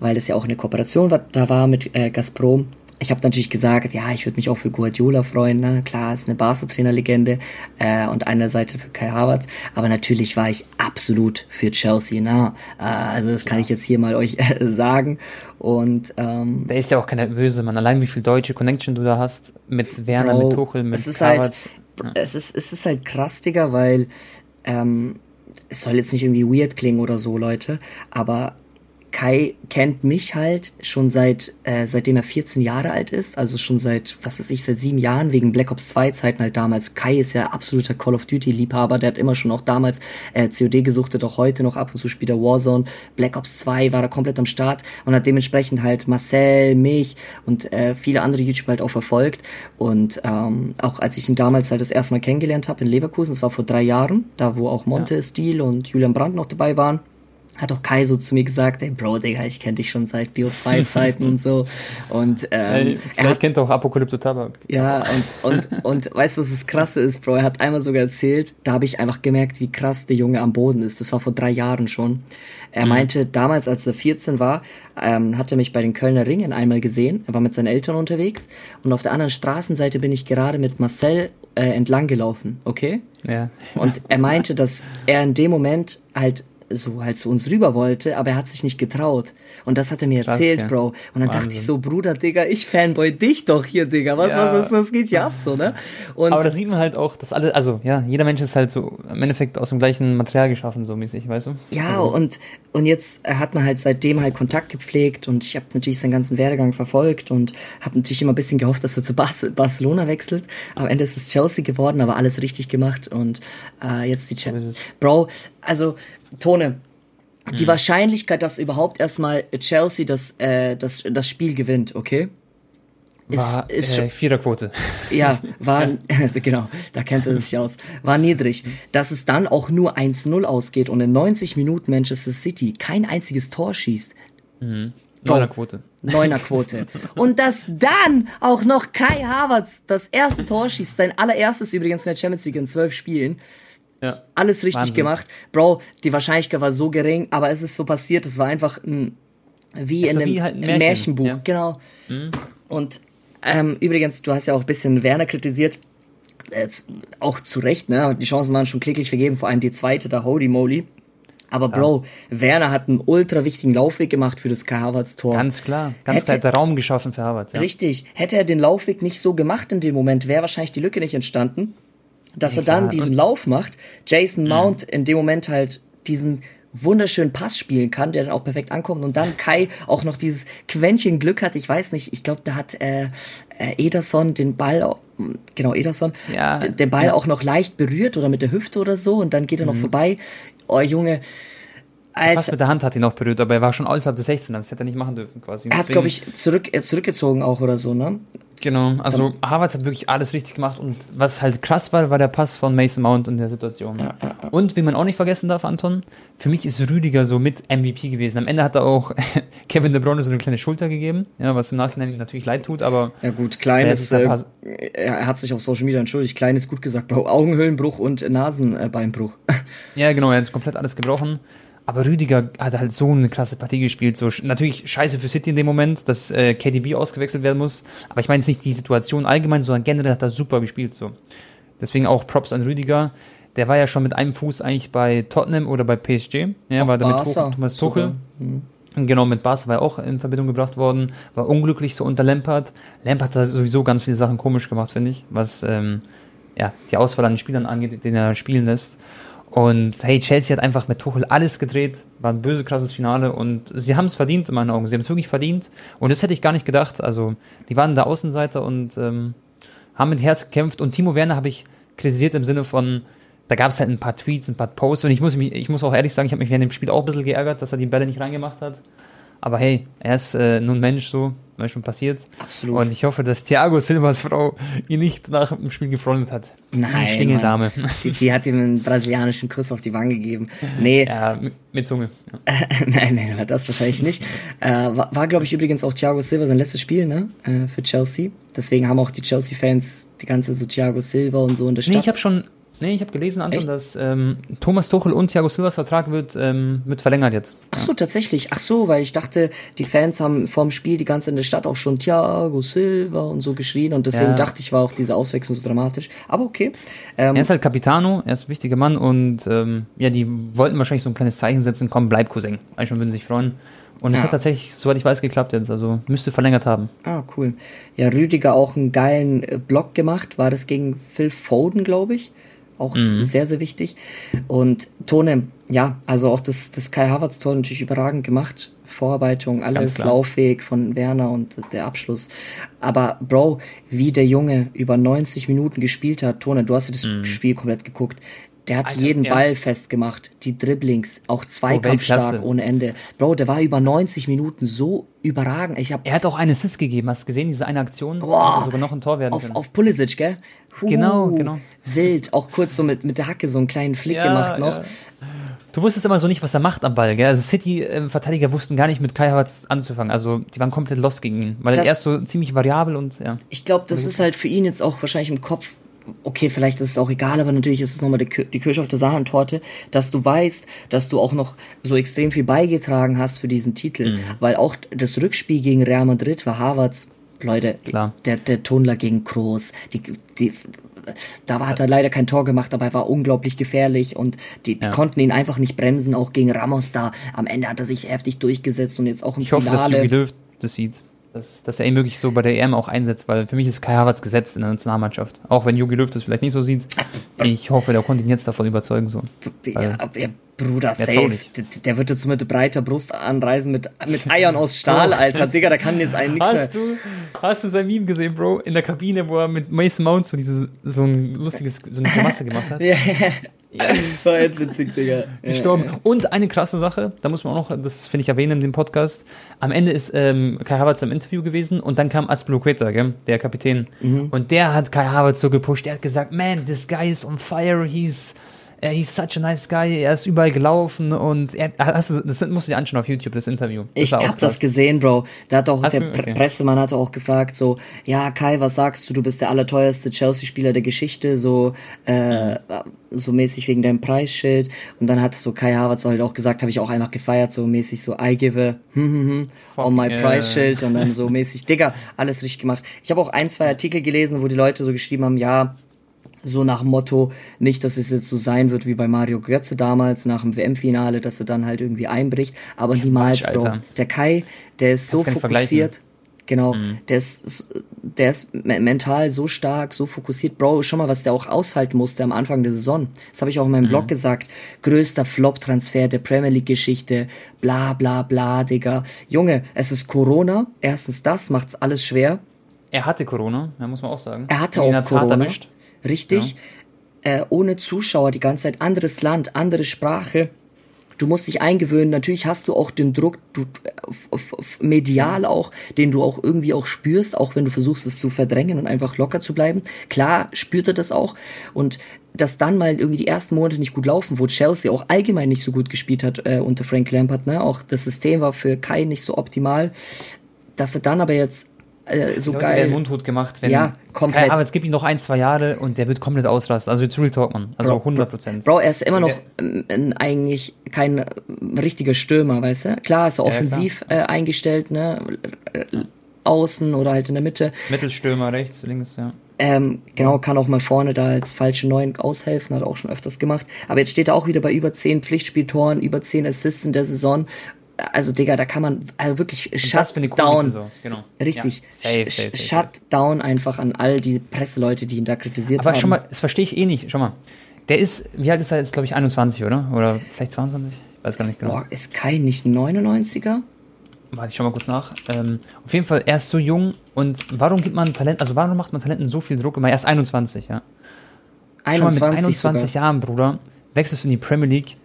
weil das ja auch eine Kooperation war, da war mit äh, Gazprom. Ich habe natürlich gesagt, ja, ich würde mich auch für Guardiola freuen, ne? klar, ist eine Barca-Trainerlegende äh, und eine Seite für Kai Havertz, aber natürlich war ich absolut für Chelsea, ne? Äh, also das kann ja. ich jetzt hier mal euch äh, sagen und ähm, Der ist ja auch kein böse Mann, allein wie viel deutsche Connection du da hast mit Werner, Bro, mit Tuchel, mit es ist Havertz. Halt, es ist, es ist halt krass, Digga, weil ähm, es soll jetzt nicht irgendwie weird klingen oder so, Leute, aber Kai kennt mich halt schon seit, äh, seitdem er 14 Jahre alt ist, also schon seit, was weiß ich, seit sieben Jahren, wegen Black Ops 2 Zeiten halt damals. Kai ist ja absoluter Call of Duty Liebhaber, der hat immer schon auch damals äh, COD gesuchtet, auch heute noch ab und zu spielt er Warzone. Black Ops 2 war er komplett am Start und hat dementsprechend halt Marcel, mich und äh, viele andere YouTuber halt auch verfolgt. Und ähm, auch als ich ihn damals halt das erste Mal kennengelernt habe in Leverkusen, das war vor drei Jahren, da wo auch Monte ja. Steel und Julian Brandt noch dabei waren hat auch Kai so zu mir gesagt, ey Bro, Digga, ich kenne dich schon seit Bio 2 Zeiten und so. Und ähm, hey, vielleicht hat, kennt auch Apokalypto Tabak. Ja, und, und, und weißt du, was das krasse ist, Bro? Er hat einmal sogar erzählt, da habe ich einfach gemerkt, wie krass der Junge am Boden ist. Das war vor drei Jahren schon. Er mhm. meinte, damals, als er 14 war, ähm, hat er mich bei den Kölner Ringen einmal gesehen. Er war mit seinen Eltern unterwegs und auf der anderen Straßenseite bin ich gerade mit Marcel äh, entlang gelaufen, okay? Ja. Und er meinte, dass er in dem Moment halt so halt zu uns rüber wollte, aber er hat sich nicht getraut. Und das hat er mir Krass, erzählt, ja. Bro. Und dann Wahnsinn. dachte ich so, Bruder, Digga, ich fanboy dich doch hier, Digga. Was, ja. was, was, was geht hier ab, so, ne? Und aber da sieht man halt auch, dass alle, also, ja, jeder Mensch ist halt so im Endeffekt aus dem gleichen Material geschaffen, so mäßig, weißt du? Ja, also. und, und jetzt hat man halt seitdem halt Kontakt gepflegt und ich habe natürlich seinen ganzen Werdegang verfolgt und habe natürlich immer ein bisschen gehofft, dass er zu Barcelona wechselt. Am Ende ist es Chelsea geworden, aber alles richtig gemacht und äh, jetzt die Champions. Bro, also Tone, die mhm. Wahrscheinlichkeit, dass überhaupt erstmal Chelsea das, äh, das, das Spiel gewinnt, okay? Ist, war ist äh, Viererquote. Ja, war, genau, da kennt er sich aus. War niedrig. Dass es dann auch nur 1-0 ausgeht und in 90 Minuten Manchester City kein einziges Tor schießt. Mhm. Neunerquote. Neunerquote. Und dass dann auch noch Kai Havertz das erste Tor schießt, sein allererstes übrigens in der Champions League in zwölf Spielen. Ja. Alles richtig Wahnsinn. gemacht. Bro, die Wahrscheinlichkeit war so gering, aber es ist so passiert, es war einfach ein, wie also in einem wie halt ein Märchen. Märchenbuch. Ja. Genau. Mhm. Und ähm, übrigens, du hast ja auch ein bisschen Werner kritisiert. Jetzt auch zu Recht, ne? Die Chancen waren schon kläglich vergeben, vor allem die zweite, da Holy Moly. Aber Bro, ja. Werner hat einen ultra wichtigen Laufweg gemacht für das Kai Havertz Tor. Ganz klar, ganz hätte, klar Raum geschaffen für Havertz. Ja. Richtig. Hätte er den Laufweg nicht so gemacht in dem Moment, wäre wahrscheinlich die Lücke nicht entstanden dass ja, er dann diesen Lauf macht, Jason Mount mhm. in dem Moment halt diesen wunderschönen Pass spielen kann, der dann auch perfekt ankommt und dann Kai auch noch dieses Quäntchen Glück hat. Ich weiß nicht, ich glaube, da hat äh, äh, Ederson den Ball, genau Ederson, ja, den Ball ja. auch noch leicht berührt oder mit der Hüfte oder so und dann geht er mhm. noch vorbei. Oh Junge, Alter. Fast mit der Hand hat ihn noch berührt, aber er war schon außerhalb des 16, das hätte er nicht machen dürfen quasi. Er hat, glaube ich, zurück, er zurückgezogen auch oder so, ne? Genau, also Harvards hat wirklich alles richtig gemacht und was halt krass war, war der Pass von Mason Mount in der Situation. Ja, ja, ja. Und wie man auch nicht vergessen darf, Anton, für mich ist Rüdiger so mit MVP gewesen. Am Ende hat er auch Kevin De Bruyne so eine kleine Schulter gegeben, ja, was im Nachhinein ihm natürlich leid tut, aber... Ja gut, kleines, äh, er hat sich auf Social Media entschuldigt, kleines gut gesagt, Bro, Augenhöhlenbruch und Nasenbeinbruch. ja genau, er hat komplett alles gebrochen. Aber Rüdiger hat halt so eine klasse Partie gespielt. So, natürlich scheiße für City in dem Moment, dass äh, KDB ausgewechselt werden muss. Aber ich meine jetzt nicht die Situation allgemein, sondern generell hat er super gespielt. So. Deswegen auch Props an Rüdiger. Der war ja schon mit einem Fuß eigentlich bei Tottenham oder bei PSG. Ja, auch war da mit Thomas Tuchel. Mhm. Genau, mit Barca war er auch in Verbindung gebracht worden. War unglücklich so unter Lampard. Lampard hat sowieso ganz viele Sachen komisch gemacht, finde ich. Was ähm, ja, die Auswahl an den Spielern angeht, den er spielen lässt. Und hey, Chelsea hat einfach mit Tuchel alles gedreht, war ein böse krasses Finale und sie haben es verdient in meinen Augen. Sie haben es wirklich verdient und das hätte ich gar nicht gedacht. Also die waren der Außenseiter und ähm, haben mit Herz gekämpft und Timo Werner habe ich kritisiert im Sinne von, da gab es halt ein paar Tweets, ein paar Posts und ich muss, mich, ich muss auch ehrlich sagen, ich habe mich während dem Spiel auch ein bisschen geärgert, dass er die Bälle nicht reingemacht hat. Aber hey, er ist äh, nur ein Mensch so, was schon passiert. Absolut. Und ich hoffe, dass Thiago Silvas Frau ihn nicht nach dem Spiel gefreundet hat. Nein. Die Stingeldame. Die, die, hat ihm einen brasilianischen Kuss auf die Wange gegeben. Nee. Ja, mit, mit Zunge. Ja. nein, nein, das wahrscheinlich nicht. Äh, war, war glaube ich, übrigens auch Thiago Silva sein letztes Spiel, ne? Äh, für Chelsea. Deswegen haben auch die Chelsea-Fans die ganze so Thiago Silva und so in der Stadt. Nee, ich habe schon, Nee, ich habe gelesen, Anton, Echt? dass ähm, Thomas Tuchel und Thiago Silvas Vertrag wird, ähm, wird verlängert jetzt. Ach so, tatsächlich. Ach so, weil ich dachte, die Fans haben vorm Spiel die ganze in der Stadt auch schon Thiago Silva und so geschrien und deswegen ja. dachte ich, war auch diese Auswechslung so dramatisch. Aber okay. Ähm, er ist halt Capitano, er ist ein wichtiger Mann und ähm, ja, die wollten wahrscheinlich so ein kleines Zeichen setzen, komm, bleib Cousin. Eigentlich schon würden sich freuen. Und es ja. hat tatsächlich, soweit ich weiß, geklappt jetzt. Also müsste verlängert haben. Ah, cool. Ja, Rüdiger auch einen geilen äh, Block gemacht. War das gegen Phil Foden, glaube ich? Auch mhm. sehr, sehr wichtig. Und Tone, ja, also auch das, das Kai Havertz Tor natürlich überragend gemacht. Vorarbeitung, alles lauffähig von Werner und der Abschluss. Aber Bro, wie der Junge über 90 Minuten gespielt hat, Tone, du hast ja das mhm. Spiel komplett geguckt. Der hat Alter, jeden ja. Ball festgemacht, die Dribblings, auch zweikampfstark oh, ohne Ende. Bro, der war über 90 Minuten so überragend. Ich hab, er hat auch einen Assist gegeben, hast du gesehen, diese eine Aktion? Boah, sogar noch ein Tor werden auf, können. Auf Pulisic, gell? Huh, genau, genau. Wild, auch kurz so mit, mit der Hacke so einen kleinen Flick ja, gemacht noch. Ja. Du wusstest immer so nicht, was er macht am Ball, gell? Also City-Verteidiger wussten gar nicht mit Kai Havertz anzufangen. Also die waren komplett lost gegen ihn, weil das, er ist so ziemlich variabel und ja. Ich glaube, das ist halt für ihn jetzt auch wahrscheinlich im Kopf okay, vielleicht ist es auch egal, aber natürlich ist es nochmal die, die Kirsche auf der Sahnentorte, dass du weißt, dass du auch noch so extrem viel beigetragen hast für diesen Titel. Mhm. Weil auch das Rückspiel gegen Real Madrid war Harvards, Leute, Klar. der, der Tonler gegen Kroos, die, die, da hat er leider kein Tor gemacht, aber er war unglaublich gefährlich und die, die konnten ihn einfach nicht bremsen, auch gegen Ramos da. Am Ende hat er sich heftig durchgesetzt und jetzt auch im ich Finale. Ich hoffe, dass Jogi Löw das sieht dass, dass er ihn wirklich so bei der EM auch einsetzt, weil für mich ist Kai Havertz gesetzt in der Nationalmannschaft. Auch wenn Jogi Löw das vielleicht nicht so sieht. Ich hoffe, der konnte ihn jetzt davon überzeugen. So. Ja, ja, Bruder, safe. Der, wird jetzt mit breiter Brust anreisen, mit, mit Eiern aus Stahl, Alter. Digga, da kann jetzt einen nichts hast Du, hast du sein Meme gesehen, Bro? In der Kabine, wo er mit Mason Mount so, diese, so ein lustiges, so eine Masse gemacht hat? Ja, ja. War echt witzig, Digga. Gestorben. Und eine krasse Sache, da muss man auch noch, das finde ich erwähnen in dem Podcast. Am Ende ist ähm, Kai Havertz im Interview gewesen und dann kam Azpilicueta, gell, der Kapitän. Mhm. Und der hat Kai Havertz so gepusht. Der hat gesagt, man, this guy is on fire, he's he's such a nice guy, er ist überall gelaufen und er, hast du, das musst du dir anschauen auf YouTube, das Interview. Das ich hab das gesehen, Bro. Da hat auch hast der okay. Pressemann hat auch gefragt, so, ja, Kai, was sagst du, du bist der allerteuerste Chelsea-Spieler der Geschichte, so, äh, so mäßig wegen deinem Preisschild. Und dann hat so Kai Havertz halt auch gesagt, habe ich auch einfach gefeiert, so mäßig so, I give a hm, hm, hm, on my yeah. Preisschild und dann so mäßig, Digga, alles richtig gemacht. Ich habe auch ein, zwei Artikel gelesen, wo die Leute so geschrieben haben, ja, so nach dem Motto, nicht, dass es jetzt so sein wird wie bei Mario Götze damals nach dem WM-Finale, dass er dann halt irgendwie einbricht, aber ja, niemals, Bro. Der Kai, der ist so fokussiert. Genau, mhm. der ist, der ist mental so stark, so fokussiert. Bro, schon mal, was der auch aushalten musste am Anfang der Saison. Das habe ich auch in meinem mhm. Vlog gesagt. Größter Flop-Transfer der Premier League-Geschichte. Bla, bla, bla, Digga. Junge, es ist Corona. Erstens das macht's alles schwer. Er hatte Corona, muss man auch sagen. Er hatte auch Corona. Richtig. Ja. Äh, ohne Zuschauer die ganze Zeit. Anderes Land, andere Sprache. du musst dich eingewöhnen. Natürlich hast du auch den Druck, du, medial auch, den du auch irgendwie auch spürst, auch wenn du versuchst es zu verdrängen und einfach locker zu bleiben. Klar spürt er das auch und dass dann mal irgendwie die ersten Monate nicht gut laufen, wo Chelsea auch allgemein nicht so gut gespielt hat äh, unter Frank Lampard, ne? Auch das System war für Kai nicht so optimal, dass er dann aber jetzt äh, so geil. Den Mundhut gemacht, wenn. Ja, komplett. aber es gibt ihm noch ein, zwei Jahre und der wird komplett ausrasten. Also jetzt Real Talk, man. Also Bro, 100 Prozent. Bro, er ist immer noch äh, eigentlich kein richtiger Stürmer, weißt du? Klar ist er offensiv ja, äh, eingestellt, ne? Außen oder halt in der Mitte. Mittelstürmer rechts, links, ja. Ähm, genau, kann auch mal vorne da als falsche Neun aushelfen, hat er auch schon öfters gemacht. Aber jetzt steht er auch wieder bei über 10 Pflichtspieltoren, über 10 Assists in der Saison also Digga, da kann man also wirklich shut down. Genau. Richtig. Ja, safe, safe, safe, shut down einfach an all die Presseleute, die ihn da kritisiert Aber haben. Aber schon mal, das verstehe ich eh nicht. Schau mal. Der ist, wie alt ist er jetzt, glaube ich, 21, oder? Oder vielleicht 22? Ich weiß gar nicht genau. Boah, ist Kai nicht 99er? Warte, ich schau mal kurz nach. Ähm, auf jeden Fall, er ist so jung und warum gibt man Talent, also warum macht man Talenten so viel Druck immer? Er ist 21, ja. 21 Schau mal, mit 21 sogar. Jahren, Bruder, wechselst du in die Premier League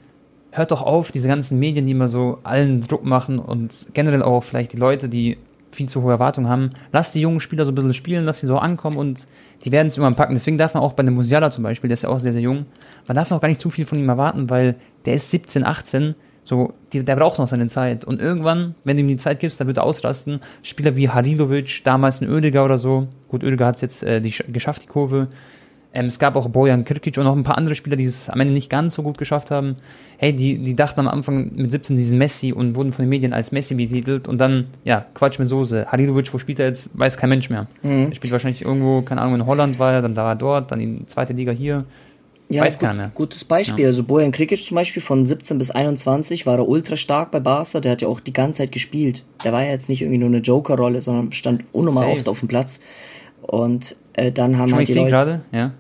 hört doch auf, diese ganzen Medien, die immer so allen Druck machen und generell auch vielleicht die Leute, die viel zu hohe Erwartungen haben, lasst die jungen Spieler so ein bisschen spielen, lass sie so ankommen und die werden es irgendwann packen. Deswegen darf man auch bei dem Musiala zum Beispiel, der ist ja auch sehr, sehr jung, man darf noch gar nicht zu viel von ihm erwarten, weil der ist 17, 18, so, die, der braucht noch seine Zeit. Und irgendwann, wenn du ihm die Zeit gibst, dann wird er ausrasten. Spieler wie Halilovic, damals ein Oediger oder so, gut, Oediger hat es jetzt äh, die, geschafft, die Kurve, ähm, es gab auch Bojan Kirkic und noch ein paar andere Spieler, die es am Ende nicht ganz so gut geschafft haben. Hey, die, die dachten am Anfang mit 17 diesen Messi und wurden von den Medien als Messi betitelt und dann, ja, Quatsch mit Soße. Halilovic, wo spielt er jetzt, weiß kein Mensch mehr. Mhm. Er spielt wahrscheinlich irgendwo, keine Ahnung, in Holland war er, dann da er dort, dann in zweite Liga hier. Ja, weiß gut, keiner mehr. Gutes Beispiel. Ja. Also Bojan Krikic zum Beispiel von 17 bis 21 war er ultra stark bei Barca. Der hat ja auch die ganze Zeit gespielt. Der war ja jetzt nicht irgendwie nur eine Joker-Rolle, sondern stand unnormal oft auf dem Platz. Und äh, dann haben halt die Leute, gerade, ja.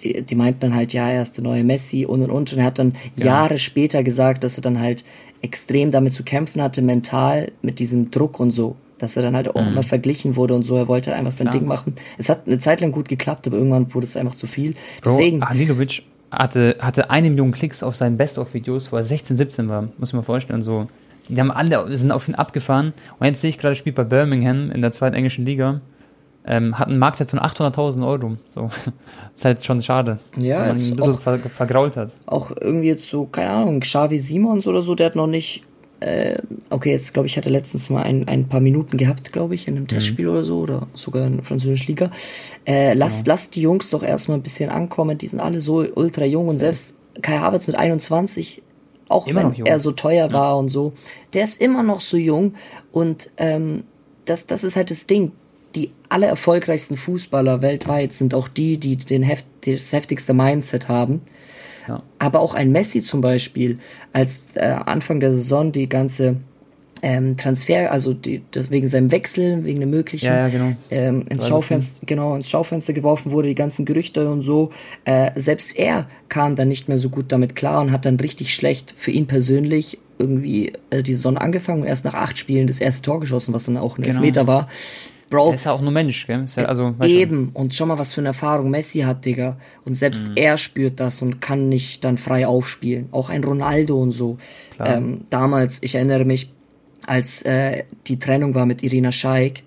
Die, die meinten dann halt, ja, er ist der neue Messi und und und. Und er hat dann ja. Jahre später gesagt, dass er dann halt extrem damit zu kämpfen hatte, mental mit diesem Druck und so. Dass er dann halt auch mhm. immer verglichen wurde und so. Er wollte halt einfach sein Klar. Ding machen. Es hat eine Zeit lang gut geklappt, aber irgendwann wurde es einfach zu viel. Bro, Deswegen. Halilovic hatte, hatte eine Million Klicks auf seinen Best-of-Videos, wo er 16, 17 war. Muss man vorstellen. So. Die haben alle, sind auf ihn abgefahren. Und jetzt sehe ich gerade, spielt bei Birmingham in der zweiten englischen Liga ähm, hat einen Marktwert von 800.000 Euro. So. ist halt schon schade. Ja, wenn man ihn ein bisschen ver vergrault hat. Auch irgendwie jetzt so, keine Ahnung, Xavi Simons oder so, der hat noch nicht. Äh, okay, jetzt glaube ich, hat er letztens mal ein, ein paar Minuten gehabt, glaube ich, in einem mhm. Testspiel oder so, oder sogar in der französischen Liga. Äh, lasst, ja. lasst die Jungs doch erstmal ein bisschen ankommen, die sind alle so ultra jung und selbst Kai Havertz mit 21 auch immer wenn er so teuer war und so, der ist immer noch so jung und ähm, das, das ist halt das Ding die alle erfolgreichsten Fußballer weltweit sind auch die, die den heft, das heftigste Mindset haben. Ja. Aber auch ein Messi zum Beispiel, als äh, Anfang der Saison die ganze ähm, Transfer, also die, das wegen seinem Wechsel, wegen dem möglichen, ja, ja, genau. ähm, ins, Schaufenster, genau, ins Schaufenster geworfen wurde, die ganzen Gerüchte und so. Äh, selbst er kam dann nicht mehr so gut damit klar und hat dann richtig schlecht für ihn persönlich irgendwie äh, die Saison angefangen und erst nach acht Spielen das erste Tor geschossen, was dann auch ein genau. Elfmeter war. Bro. Er ist ja auch nur Mensch, gell? Ja, also, eben. Und schau mal, was für eine Erfahrung Messi hat, Digga. Und selbst mhm. er spürt das und kann nicht dann frei aufspielen. Auch ein Ronaldo und so. Ähm, damals, ich erinnere mich, als äh, die Trennung war mit Irina Scheik,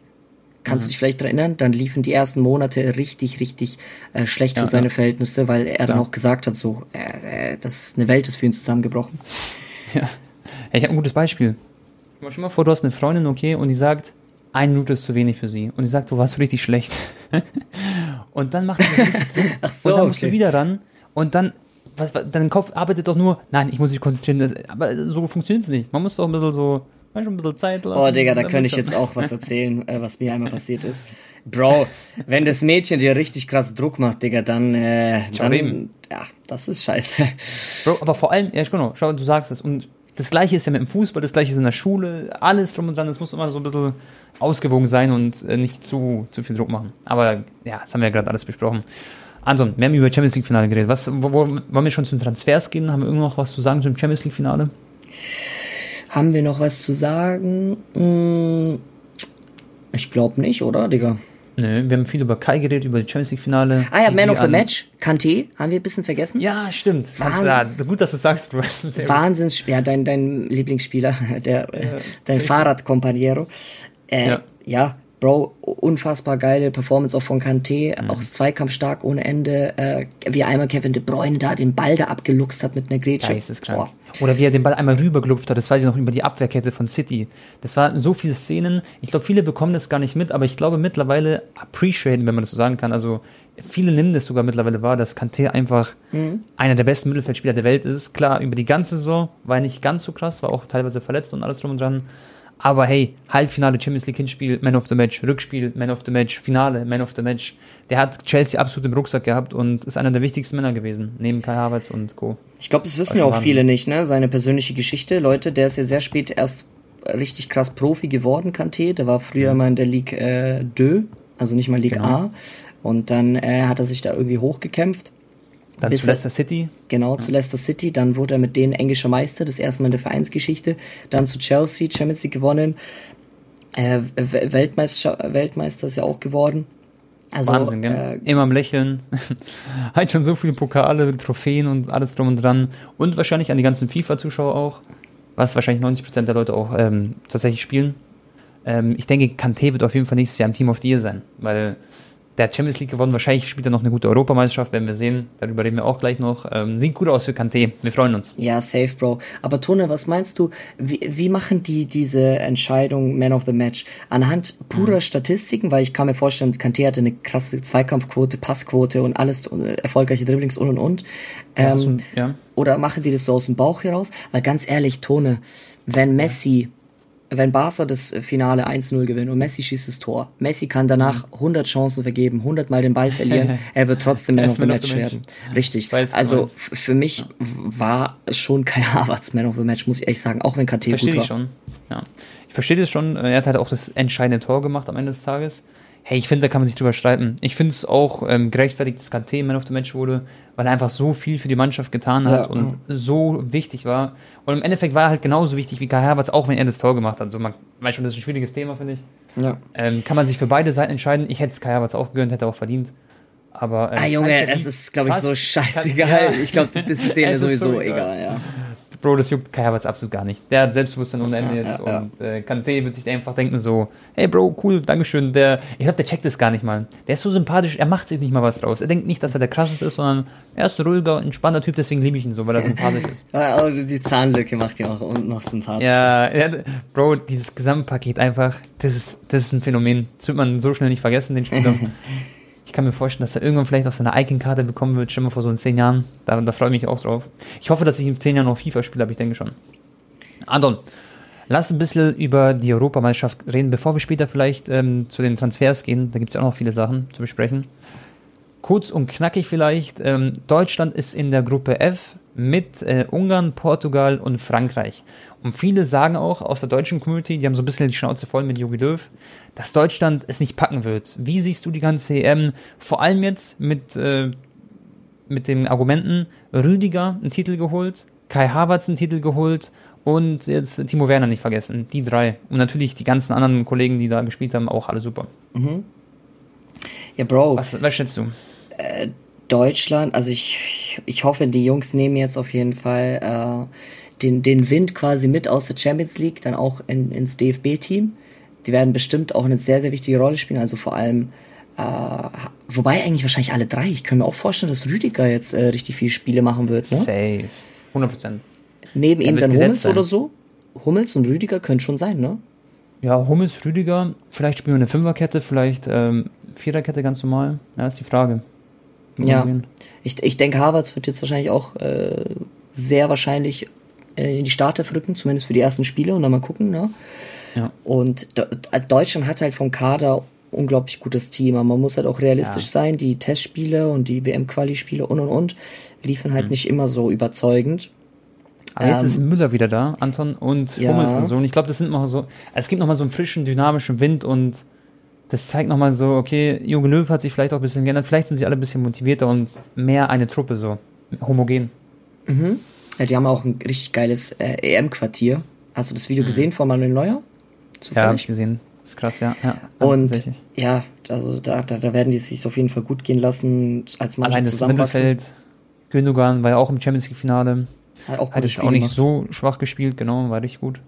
kannst du mhm. dich vielleicht erinnern, dann liefen die ersten Monate richtig, richtig äh, schlecht ja, für seine ja. Verhältnisse, weil er Klar. dann auch gesagt hat, so, äh, äh, das eine Welt ist für ihn zusammengebrochen. Ja, ich habe ein gutes Beispiel. Stell mal vor, du hast eine Freundin, okay, und die sagt, eine Minute ist zu wenig für sie. Und sie sagt, du warst richtig schlecht. und dann macht sie das so, und dann musst du wieder ran. Und dann, was, was, dein Kopf arbeitet doch nur, nein, ich muss mich konzentrieren. aber so funktioniert es nicht. Man muss doch ein bisschen so, manchmal ein bisschen Zeit lassen. Oh, Digga, da könnte ich jetzt auch was erzählen, äh, was mir einmal passiert ist. Bro, wenn das Mädchen dir richtig krass Druck macht, Digga, dann, äh, dann, ja, das ist scheiße. Bro, aber vor allem, ja, genau, schau, du sagst es und das gleiche ist ja mit dem Fußball, das gleiche ist in der Schule, alles drum und dran, das muss immer so ein bisschen ausgewogen sein und äh, nicht zu, zu viel Druck machen. Aber ja, das haben wir ja gerade alles besprochen. Anton, wir haben über Champions League Finale geredet. Was, wo, wo, wollen wir schon zum Transfers gehen? Haben wir irgendwo noch was zu sagen zum Champions League Finale? Haben wir noch was zu sagen? Hm, ich glaube nicht, oder, Digga? Nö, wir haben viel über Kai geredet, über die Champions League-Finale. Ah ja, Man of the Match, Kante, haben wir ein bisschen vergessen. Ja, stimmt. Wahnsinn. Ja, gut, dass du sagst, Bro. Wahnsinns, ja, dein, dein Lieblingsspieler, der, ja, dein Fahrradkompaniero. Äh, ja. ja, Bro, unfassbar geile Performance auch von Kante, mhm. auch Zweikampf stark ohne Ende, äh, wie einmal Kevin De Bruyne da den Ball da abgeluchst hat mit einer Grätsche. Geisteskrank. Oder wie er den Ball einmal rübergelupft hat, das weiß ich noch über die Abwehrkette von City. Das waren so viele Szenen. Ich glaube, viele bekommen das gar nicht mit, aber ich glaube mittlerweile appreciaten, wenn man das so sagen kann. Also viele nehmen das sogar mittlerweile wahr, dass Kante einfach mhm. einer der besten Mittelfeldspieler der Welt ist. Klar, über die ganze Saison war er nicht ganz so krass, war auch teilweise verletzt und alles drum und dran. Aber hey, Halbfinale Champions League Hinspiel, Man of the Match, Rückspiel, Man of the Match, Finale, Man of the Match. Der hat Chelsea absolut im Rucksack gehabt und ist einer der wichtigsten Männer gewesen, neben Kai Havertz und Co. Ich glaube, das wissen ja auch viele nicht, ne? Seine persönliche Geschichte. Leute, der ist ja sehr spät erst richtig krass Profi geworden, Kanté. Der war früher mhm. mal in der Ligue äh, 2, also nicht mal Ligue genau. A. Und dann äh, hat er sich da irgendwie hochgekämpft dann zu Leicester City. Genau, zu Leicester City. Dann wurde er mit denen englischer Meister, das erste Mal in der Vereinsgeschichte. Dann zu Chelsea, Champions League gewonnen. Äh, Weltmeister, Weltmeister ist ja auch geworden. Also, Wahnsinn, gell? Äh, Immer am Lächeln. halt schon so viele Pokale, Trophäen und alles drum und dran. Und wahrscheinlich an die ganzen FIFA-Zuschauer auch. Was wahrscheinlich 90% der Leute auch ähm, tatsächlich spielen. Ähm, ich denke, Kante wird auf jeden Fall nächstes Jahr im Team of the Year sein. Weil der hat Champions League gewonnen. Wahrscheinlich spielt er noch eine gute Europameisterschaft, werden wir sehen. Darüber reden wir auch gleich noch. Ähm, sieht gut aus für Kanté. Wir freuen uns. Ja, safe, Bro. Aber Tone, was meinst du? Wie, wie machen die diese Entscheidung Man of the Match? Anhand purer mhm. Statistiken, weil ich kann mir vorstellen, Kanté hatte eine krasse Zweikampfquote, Passquote und alles, äh, erfolgreiche Dribblings und und und. Ähm, ja, so, ja. Oder machen die das so aus dem Bauch heraus? Weil ganz ehrlich, Tone, wenn Messi wenn Barca das Finale 1-0 gewinnt und Messi schießt das Tor, Messi kann danach 100 Chancen vergeben, 100 Mal den Ball verlieren, er wird trotzdem Man of the Match werden. Richtig. Weiß, also für mich ja. war es schon kein Havertz Man of the Match, muss ich ehrlich sagen, auch wenn KT gut war. Ich schon. Ja. Ich verstehe das schon. Er hat halt auch das entscheidende Tor gemacht am Ende des Tages. Hey, ich finde, da kann man sich drüber streiten. Ich finde es auch ähm, gerechtfertigt, dass KT Man of the Match wurde, weil er einfach so viel für die Mannschaft getan hat ja, und ja. so wichtig war. Und im Endeffekt war er halt genauso wichtig wie Kai Havertz, auch wenn er das Tor gemacht hat. So, man weiß schon, das ist ein schwieriges Thema, finde ich. Ja. Ähm, kann man sich für beide Seiten entscheiden. Ich hätte es Kai Havertz auch gegönnt, hätte er auch verdient. Aber, ähm, ah, Junge, es ist, glaube ich, so scheißegal. Ich glaube, das ist denen sowieso so egal. egal, ja. Bro, das juckt Kai Havertz absolut gar nicht. Der hat Selbstbewusstsein ohne Ende ja, jetzt. Ja, und äh, Kante wird sich einfach denken so, hey Bro, cool, Dankeschön. Der, ich glaube, der checkt das gar nicht mal. Der ist so sympathisch, er macht sich nicht mal was draus. Er denkt nicht, dass er der krasseste ist, sondern er ist ein ruhiger, entspannter Typ, deswegen liebe ich ihn so, weil er sympathisch ist. Aber die Zahnlücke macht ihn auch und noch sympathisch. Ja, ja, Bro, dieses Gesamtpaket einfach, das ist, das ist ein Phänomen. Das wird man so schnell nicht vergessen, den Spieler. Ich kann mir vorstellen, dass er irgendwann vielleicht auf seine Icon-Karte bekommen wird, schon mal vor so in zehn Jahren. Da, da freue ich mich auch drauf. Ich hoffe, dass ich in zehn Jahren noch FIFA spiele, aber ich denke schon. Anton, lass ein bisschen über die Europameisterschaft reden, bevor wir später vielleicht ähm, zu den Transfers gehen. Da gibt es ja auch noch viele Sachen zu besprechen. Kurz und knackig vielleicht. Ähm, Deutschland ist in der Gruppe F mit äh, Ungarn, Portugal und Frankreich. Und viele sagen auch aus der deutschen Community, die haben so ein bisschen die Schnauze voll mit Jogi Löw, dass Deutschland es nicht packen wird. Wie siehst du die ganze EM? Vor allem jetzt mit, äh, mit den Argumenten, Rüdiger einen Titel geholt, Kai Havertz einen Titel geholt und jetzt Timo Werner nicht vergessen. Die drei. Und natürlich die ganzen anderen Kollegen, die da gespielt haben, auch alle super. Mhm. Ja, Bro. Was, was schätzt du? Äh, Deutschland, also ich, ich hoffe, die Jungs nehmen jetzt auf jeden Fall äh, den, den Wind quasi mit aus der Champions League, dann auch in, ins DFB-Team. Die werden bestimmt auch eine sehr, sehr wichtige Rolle spielen, also vor allem, äh, wobei eigentlich wahrscheinlich alle drei. Ich kann mir auch vorstellen, dass Rüdiger jetzt äh, richtig viele Spiele machen wird. Ne? Safe. 100 Prozent. Neben ihm dann Hummels sein. oder so? Hummels und Rüdiger können schon sein, ne? Ja, Hummels, Rüdiger, vielleicht spielen wir eine Fünferkette, vielleicht ähm, Viererkette ganz normal. Ja, ist die Frage. Ja, ich, ich denke, Havertz wird jetzt wahrscheinlich auch äh, sehr wahrscheinlich äh, in die Startelf rücken, zumindest für die ersten Spiele und dann mal gucken. Ne? Ja. Und Deutschland hat halt vom Kader unglaublich gutes Team. Aber man muss halt auch realistisch ja. sein. Die Testspiele und die WM-Quali-Spiele und und und liefen halt mhm. nicht immer so überzeugend. Aber jetzt ähm, ist Müller wieder da, Anton, und ja. Hummels und so. Und ich glaube, das sind noch so, es gibt nochmal so einen frischen, dynamischen Wind und das zeigt nochmal so, okay, Junge Löw hat sich vielleicht auch ein bisschen geändert, vielleicht sind sie alle ein bisschen motivierter und mehr eine Truppe so, homogen. Mhm. Ja, die haben auch ein richtig geiles äh, EM-Quartier. Hast du das Video mhm. gesehen von Manuel Neuer? Zufällig? Ja, hab ich gesehen. Das ist krass, ja. ja und ja, also da, da, da werden die sich auf jeden Fall gut gehen lassen, als Mannschaft Allein das Mittelfeld, Gündogan war ja auch im Champions League-Finale. Hat auch Hat es auch nicht so schwach gespielt, genau, war richtig gut.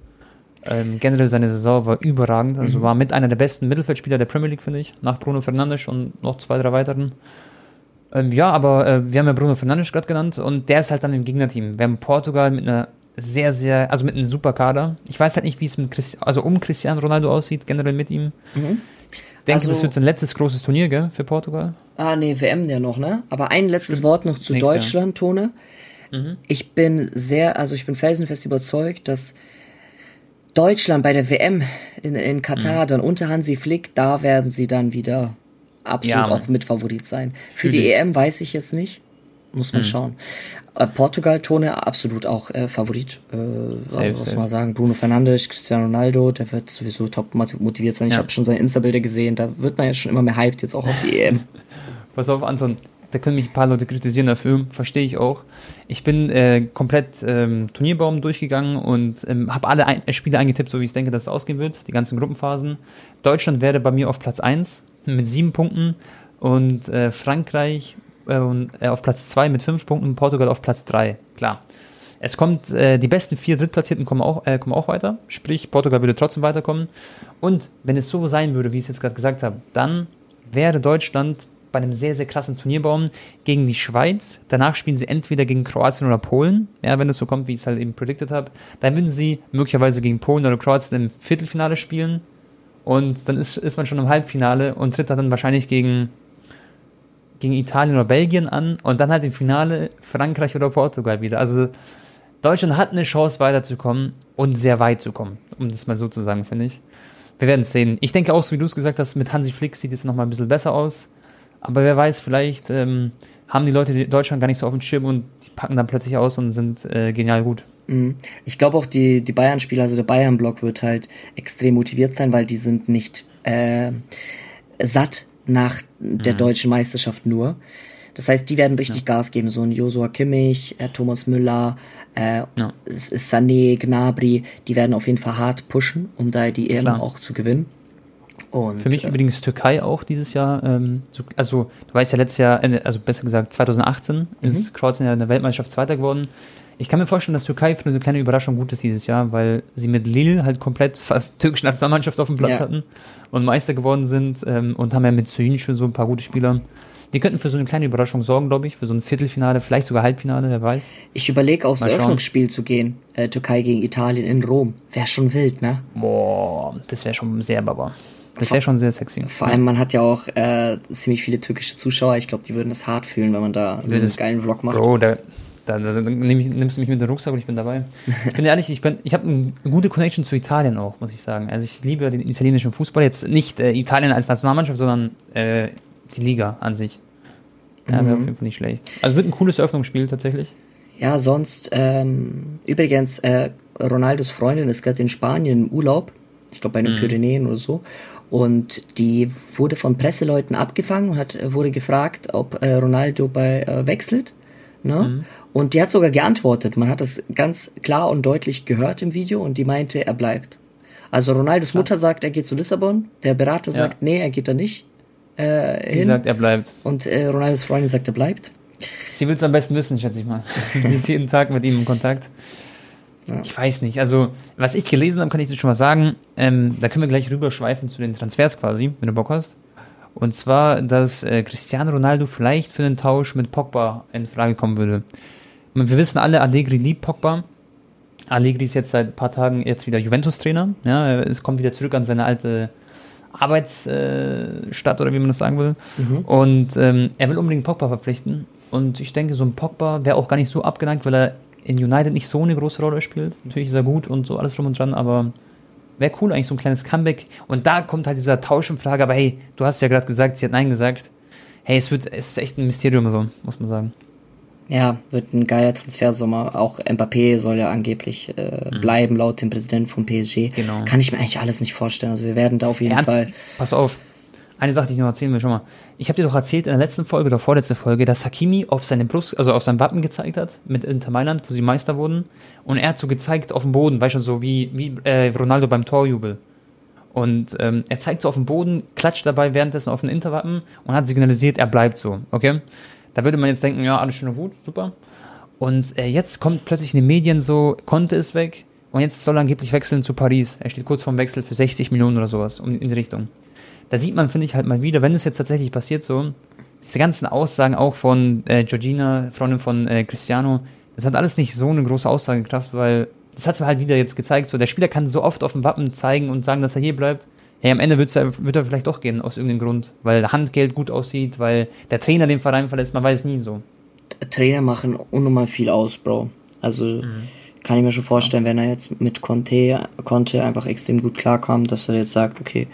Ähm, generell seine Saison war überragend, also mhm. war mit einer der besten Mittelfeldspieler der Premier League, finde ich, nach Bruno Fernandes und noch zwei, drei weiteren. Ähm, ja, aber äh, wir haben ja Bruno Fernandes gerade genannt und der ist halt dann im Gegnerteam. Wir haben Portugal mit einer sehr, sehr, also mit einem super Kader. Ich weiß halt nicht, wie es mit Christi also um Cristiano Ronaldo aussieht, generell mit ihm. Mhm. Ich denke, also, das wird sein letztes großes Turnier, gell, für Portugal. Ah, nee, WM ja noch, ne? Aber ein letztes Stimmt. Wort noch zu Nächstes Deutschland, Jahr. Tone. Mhm. Ich bin sehr, also ich bin felsenfest überzeugt, dass Deutschland bei der WM in, in Katar, mhm. dann unter Hansi Flick, da werden sie dann wieder absolut ja, auch Mitfavorit sein. Für die EM weiß ich jetzt nicht. Muss man mhm. schauen. Äh, Portugal, Tone, absolut auch äh, Favorit. Äh, safe, muss safe. man sagen. Bruno Fernandes, Cristiano Ronaldo, der wird sowieso top motiviert sein. Ich ja. habe schon seine Insta-Bilder gesehen. Da wird man ja schon immer mehr hyped, jetzt auch auf die EM. Pass auf, Anton da können mich ein paar Leute kritisieren dafür, verstehe ich auch. Ich bin äh, komplett ähm, Turnierbaum durchgegangen und ähm, habe alle ein äh, Spiele eingetippt, so wie ich denke, dass es ausgehen wird, die ganzen Gruppenphasen. Deutschland wäre bei mir auf Platz 1 mit 7 Punkten und äh, Frankreich äh, äh, auf Platz 2 mit 5 Punkten, Portugal auf Platz 3, klar. Es kommt, äh, die besten vier Drittplatzierten kommen auch, äh, kommen auch weiter, sprich Portugal würde trotzdem weiterkommen. Und wenn es so sein würde, wie ich es jetzt gerade gesagt habe, dann wäre Deutschland bei einem sehr, sehr krassen Turnierbaum gegen die Schweiz. Danach spielen sie entweder gegen Kroatien oder Polen, ja, wenn es so kommt, wie ich es halt eben predicted habe. Dann würden sie möglicherweise gegen Polen oder Kroatien im Viertelfinale spielen. Und dann ist, ist man schon im Halbfinale und tritt dann wahrscheinlich gegen, gegen Italien oder Belgien an und dann halt im Finale Frankreich oder Portugal wieder. Also Deutschland hat eine Chance weiterzukommen und sehr weit zu kommen, um das mal so zu sagen, finde ich. Wir werden es sehen. Ich denke auch, so wie du es gesagt hast, mit Hansi Flick sieht es nochmal ein bisschen besser aus. Aber wer weiß, vielleicht ähm, haben die Leute Deutschland gar nicht so auf dem Schirm und die packen dann plötzlich aus und sind äh, genial gut. Mhm. Ich glaube auch, die, die Bayern-Spieler, also der Bayern-Block wird halt extrem motiviert sein, weil die sind nicht äh, satt nach der mhm. deutschen Meisterschaft nur. Das heißt, die werden richtig ja. Gas geben. So ein Josua Kimmich, äh, Thomas Müller, äh, ja. Sané, Gnabry, die werden auf jeden Fall hart pushen, um da die EM auch zu gewinnen. Und, Für mich äh, übrigens Türkei auch dieses Jahr. Ähm, so, also du weißt ja letztes Jahr, also besser gesagt 2018 mhm. ist Kroatien ja in der Weltmeisterschaft Zweiter geworden. Ich kann mir vorstellen, dass Türkei für eine kleine Überraschung gut ist dieses Jahr, weil sie mit Lille halt komplett fast türkische Nationalmannschaft auf dem Platz ja. hatten und Meister geworden sind ähm, und haben ja mit Suin schon so ein paar gute Spieler. Die könnten für so eine kleine Überraschung sorgen, glaube ich, für so ein Viertelfinale, vielleicht sogar Halbfinale, wer weiß. Ich überlege aufs Eröffnungsspiel zu gehen, äh, Türkei gegen Italien in Rom. Wäre schon wild, ne? Boah, das wäre schon sehr baba. Das wäre schon sehr sexy. Vor allem, man hat ja auch äh, ziemlich viele türkische Zuschauer. Ich glaube, die würden das hart fühlen, wenn man da so einen geilen Vlog macht. Bro, da, da, da nehm ich, nimmst du mich mit dem Rucksack und ich bin dabei. Ich bin ehrlich, ich, bin, ich habe eine gute Connection zu Italien auch, muss ich sagen. Also ich liebe den italienischen Fußball. Jetzt nicht äh, Italien als Nationalmannschaft, sondern äh, die Liga an sich. Ja, wäre mhm. auf jeden Fall nicht schlecht. Also wird ein cooles Eröffnungsspiel tatsächlich. Ja, sonst, ähm, übrigens, äh, Ronaldos Freundin ist gerade in Spanien im Urlaub. Ich glaube bei den mhm. Pyrenäen oder so. Und die wurde von Presseleuten abgefangen und hat, wurde gefragt, ob äh, Ronaldo bei äh, wechselt. Ne? Mhm. Und die hat sogar geantwortet. Man hat das ganz klar und deutlich gehört im Video und die meinte, er bleibt. Also Ronaldos Mutter sagt, er geht zu Lissabon. Der Berater ja. sagt, nee, er geht da nicht. Äh, Sie hin. sagt, er bleibt. Und äh, Ronaldos Freundin sagt, er bleibt. Sie will es am besten wissen, schätze ich mal. Sie ist jeden Tag mit ihm in Kontakt. Ja. Ich weiß nicht. Also, was ich gelesen habe, kann ich dir schon mal sagen. Ähm, da können wir gleich rüberschweifen zu den Transfers quasi, wenn du Bock hast. Und zwar, dass äh, Cristiano Ronaldo vielleicht für einen Tausch mit Pogba in Frage kommen würde. Und wir wissen alle, Allegri liebt Pogba. Allegri ist jetzt seit ein paar Tagen jetzt wieder Juventus-Trainer. Ja, es kommt wieder zurück an seine alte Arbeitsstadt oder wie man das sagen will. Mhm. Und ähm, er will unbedingt Pogba verpflichten. Und ich denke, so ein Pogba wäre auch gar nicht so abgeneigt, weil er in United nicht so eine große Rolle spielt. Natürlich ist er gut und so alles drum und dran, aber wäre cool eigentlich so ein kleines Comeback. Und da kommt halt dieser Tausch in Frage, aber hey, du hast ja gerade gesagt, sie hat Nein gesagt. Hey, es wird, es ist echt ein Mysterium so, muss man sagen. Ja, wird ein geiler Transfersommer. Auch Mbappé soll ja angeblich äh, mhm. bleiben, laut dem Präsidenten von PSG. Genau. Kann ich mir eigentlich alles nicht vorstellen. Also wir werden da auf jeden ja, Fall. Pass auf, eine Sache, die ich noch erzählen will, schon mal. Ich habe dir doch erzählt in der letzten Folge oder vorletzte Folge, dass Hakimi auf seine Brust, also auf sein Wappen gezeigt hat mit Inter Mailand, wo sie Meister wurden. Und er hat so gezeigt auf dem Boden, weißt du, so wie, wie äh, Ronaldo beim Torjubel. Und ähm, er zeigt so auf den Boden, klatscht dabei währenddessen auf den Interwappen und hat signalisiert, er bleibt so, okay? Da würde man jetzt denken, ja, alles schön und gut, super. Und äh, jetzt kommt plötzlich in den Medien so, Conte ist weg und jetzt soll er angeblich wechseln zu Paris. Er steht kurz vorm Wechsel für 60 Millionen oder sowas, um, in die Richtung. Da sieht man, finde ich, halt mal wieder, wenn es jetzt tatsächlich passiert so, diese ganzen Aussagen auch von äh, Georgina, Freundin von äh, Cristiano, das hat alles nicht so eine große Aussagekraft, weil das hat es halt wieder jetzt gezeigt, so der Spieler kann so oft auf dem Wappen zeigen und sagen, dass er hier bleibt. Hey, am Ende wird er, wird er vielleicht doch gehen, aus irgendeinem Grund, weil Handgeld gut aussieht, weil der Trainer den Verein verlässt, man weiß nie so. Trainer machen unnormal viel aus, Bro. Also mhm. kann ich mir schon vorstellen, wenn er jetzt mit Conte, Conte einfach extrem gut klarkommt, dass er jetzt sagt, okay,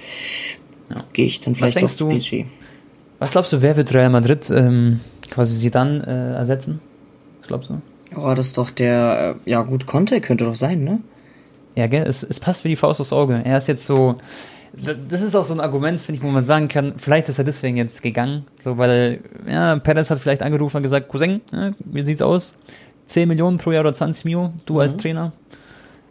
ja. gehe ich dann vielleicht was doch PSG. Was glaubst du, wer wird Real Madrid ähm, quasi sie dann äh, ersetzen? Was glaubst du? Oh, das ist doch der, äh, ja gut, Conte könnte doch sein, ne? Ja, gell, es, es passt wie die Faust aufs Auge. Er ist jetzt so, das ist auch so ein Argument, finde ich, wo man sagen kann, vielleicht ist er deswegen jetzt gegangen, so weil, ja, Perez hat vielleicht angerufen und gesagt, Cousin, ja, wie sieht's aus? 10 Millionen pro Jahr oder 20 Mio, du mhm. als Trainer?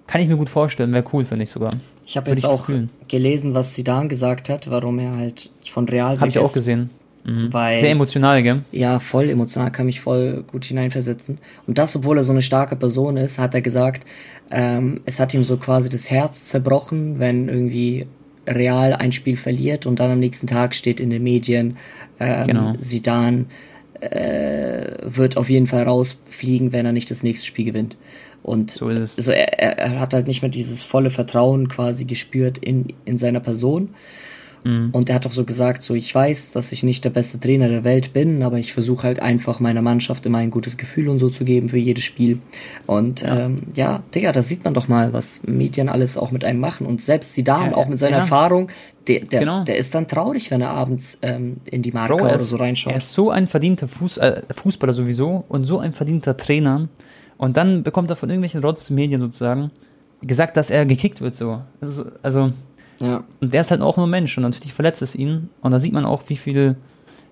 Kann ich mir gut vorstellen, wäre cool, finde ich sogar. Ich habe jetzt auch fühlen. gelesen, was Zidane gesagt hat, warum er halt von Real Habe ich auch gesehen. Mhm. Weil, Sehr emotional, gell? Ja, voll emotional, kann mich voll gut hineinversetzen. Und das, obwohl er so eine starke Person ist, hat er gesagt, ähm, es hat ihm so quasi das Herz zerbrochen, wenn irgendwie Real ein Spiel verliert und dann am nächsten Tag steht in den Medien, ähm, genau. Zidane äh, wird auf jeden Fall rausfliegen, wenn er nicht das nächste Spiel gewinnt. Und so, ist es. so er, er hat halt nicht mehr dieses volle Vertrauen quasi gespürt in, in seiner Person. Mhm. Und er hat auch so gesagt, so ich weiß, dass ich nicht der beste Trainer der Welt bin, aber ich versuche halt einfach meiner Mannschaft immer ein gutes Gefühl und so zu geben für jedes Spiel. Und ja, ähm, ja Digga, da sieht man doch mal, was Medien alles auch mit einem machen. Und selbst die Damen, ja, auch mit seiner ja. Erfahrung, der, der, genau. der ist dann traurig, wenn er abends ähm, in die Marke oder so reinschaut. Er ist so ein verdienter Fuß, äh, Fußballer sowieso und so ein verdienter Trainer. Und dann bekommt er von irgendwelchen Rotz-Medien sozusagen gesagt, dass er gekickt wird so. Also, also ja. Und der ist halt auch nur Mensch und natürlich verletzt es ihn. Und da sieht man auch, wie viel,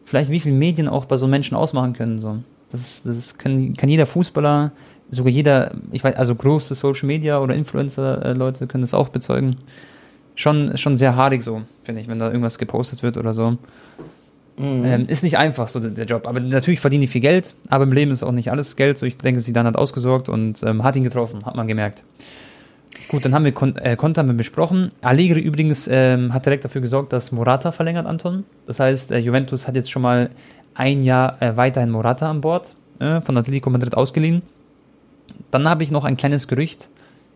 vielleicht wie viel Medien auch bei so Menschen ausmachen können. So. Das, das kann, kann jeder Fußballer, sogar jeder, ich weiß, also große Social Media oder Influencer-Leute können das auch bezeugen. Schon, schon sehr haarig so, finde ich, wenn da irgendwas gepostet wird oder so. Mhm. Ähm, ist nicht einfach so der Job. Aber natürlich verdienen die viel Geld, aber im Leben ist auch nicht alles Geld. So, ich denke, sie dann hat ausgesorgt und ähm, hat ihn getroffen, hat man gemerkt. Gut, dann haben wir Kon äh, Konter haben wir besprochen. Allegri übrigens ähm, hat direkt dafür gesorgt, dass Morata verlängert, Anton. Das heißt, äh, Juventus hat jetzt schon mal ein Jahr äh, weiterhin Morata an Bord, äh, von Atletico Madrid ausgeliehen. Dann habe ich noch ein kleines Gerücht.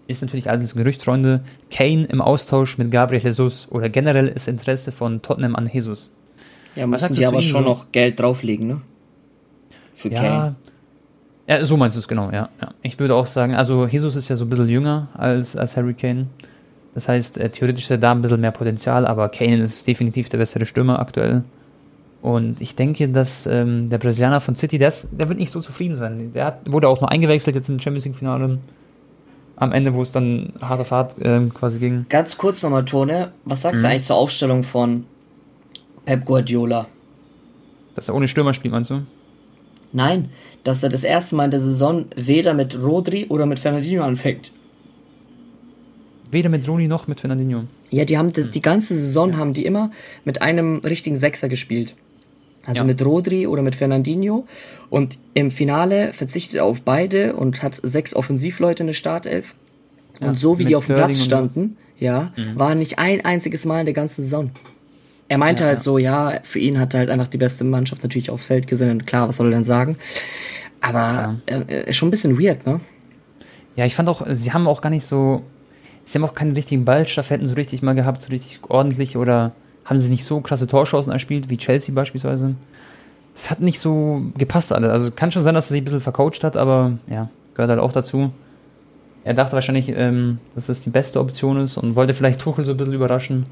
Ist natürlich alles ein Gerücht, Freunde. Kane im Austausch mit Gabriel Jesus oder generell ist Interesse von Tottenham an Jesus. Ja, müssen die aber schon so? noch Geld drauflegen, ne? Für ja, Kane. Ja, so meinst du es genau, ja, ja. Ich würde auch sagen, also Jesus ist ja so ein bisschen jünger als, als Harry Kane. Das heißt, äh, theoretisch ist er da ein bisschen mehr Potenzial, aber Kane ist definitiv der bessere Stürmer aktuell. Und ich denke, dass ähm, der Brasilianer von City, der, ist, der wird nicht so zufrieden sein. Der hat, wurde auch noch eingewechselt jetzt im Champions League-Finale. Am Ende, wo es dann hart auf hart ähm, quasi ging. Ganz kurz nochmal, Tone. Was sagst mhm. du eigentlich zur Aufstellung von Pep Guardiola? Dass er ohne Stürmer spielt, meinst du? Nein, dass er das erste Mal in der Saison weder mit Rodri oder mit Fernandinho anfängt. Weder mit Roni noch mit Fernandinho. Ja, die haben die, die ganze Saison haben die immer mit einem richtigen Sechser gespielt. Also ja. mit Rodri oder mit Fernandinho. Und im Finale verzichtet er auf beide und hat sechs Offensivleute in der Startelf. Ja, und so wie die auf dem Platz standen, ja, mhm. war nicht ein einziges Mal in der ganzen Saison. Er meinte ja, halt ja. so, ja, für ihn hat er halt einfach die beste Mannschaft natürlich aufs Feld gesendet. Klar, was soll er denn sagen? Aber äh, schon ein bisschen weird, ne? Ja, ich fand auch, sie haben auch gar nicht so, sie haben auch keine richtigen Ballstaffetten so richtig mal gehabt, so richtig ordentlich oder haben sie nicht so krasse Torchancen erspielt wie Chelsea beispielsweise. Es hat nicht so gepasst alle. Also kann schon sein, dass er sich ein bisschen vercoacht hat, aber ja, gehört halt auch dazu. Er dachte wahrscheinlich, ähm, dass das die beste Option ist und wollte vielleicht Tuchel so ein bisschen überraschen.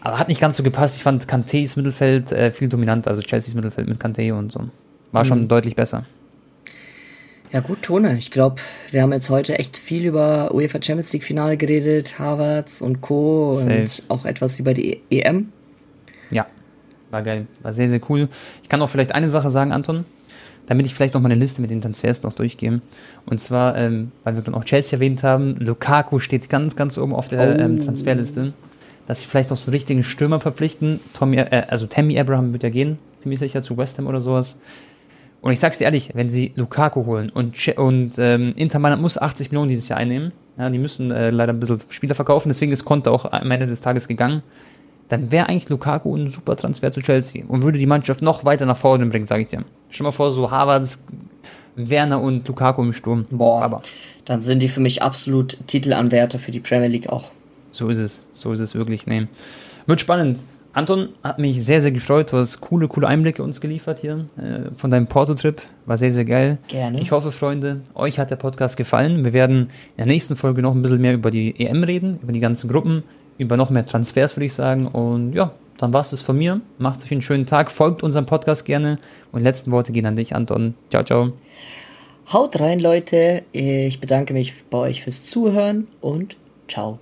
Aber hat nicht ganz so gepasst. Ich fand Kantés Mittelfeld äh, viel dominanter, also Chelseas Mittelfeld mit Kanté und so. War mhm. schon deutlich besser. Ja gut, Tone. Ich glaube, wir haben jetzt heute echt viel über UEFA Champions League Finale geredet, Harvards und Co. Safe. und auch etwas über die EM. Ja, war geil. War sehr, sehr cool. Ich kann auch vielleicht eine Sache sagen, Anton, damit ich vielleicht noch meine Liste mit den Transfers noch durchgehe. Und zwar, ähm, weil wir auch Chelsea erwähnt haben, Lukaku steht ganz, ganz oben auf der oh. ähm, Transferliste. Dass sie vielleicht noch so einen richtigen Stürmer verpflichten. Tommy, äh, also Tammy Abraham wird ja gehen, ziemlich sicher zu West Ham oder sowas. Und ich sag's dir ehrlich, wenn sie Lukaku holen und, und ähm, Inter Mailand muss 80 Millionen dieses Jahr einnehmen, ja, die müssen äh, leider ein bisschen Spieler verkaufen, deswegen ist Konter auch am Ende des Tages gegangen, dann wäre eigentlich Lukaku ein super Transfer zu Chelsea und würde die Mannschaft noch weiter nach vorne bringen, sage ich dir. Stell mal vor, so Havertz, Werner und Lukaku im Sturm. Boah, aber dann sind die für mich absolut Titelanwärter für die Premier League auch. So ist es, so ist es wirklich. Nee. Wird spannend. Anton hat mich sehr, sehr gefreut. Du hast coole, coole Einblicke uns geliefert hier äh, von deinem Porto-Trip. War sehr, sehr geil. Gerne. Ich hoffe, Freunde, euch hat der Podcast gefallen. Wir werden in der nächsten Folge noch ein bisschen mehr über die EM reden, über die ganzen Gruppen, über noch mehr Transfers, würde ich sagen. Und ja, dann war es das von mir. Macht euch einen schönen Tag, folgt unserem Podcast gerne. Und die letzten Worte gehen an dich, Anton. Ciao, ciao. Haut rein, Leute. Ich bedanke mich bei euch fürs Zuhören und ciao.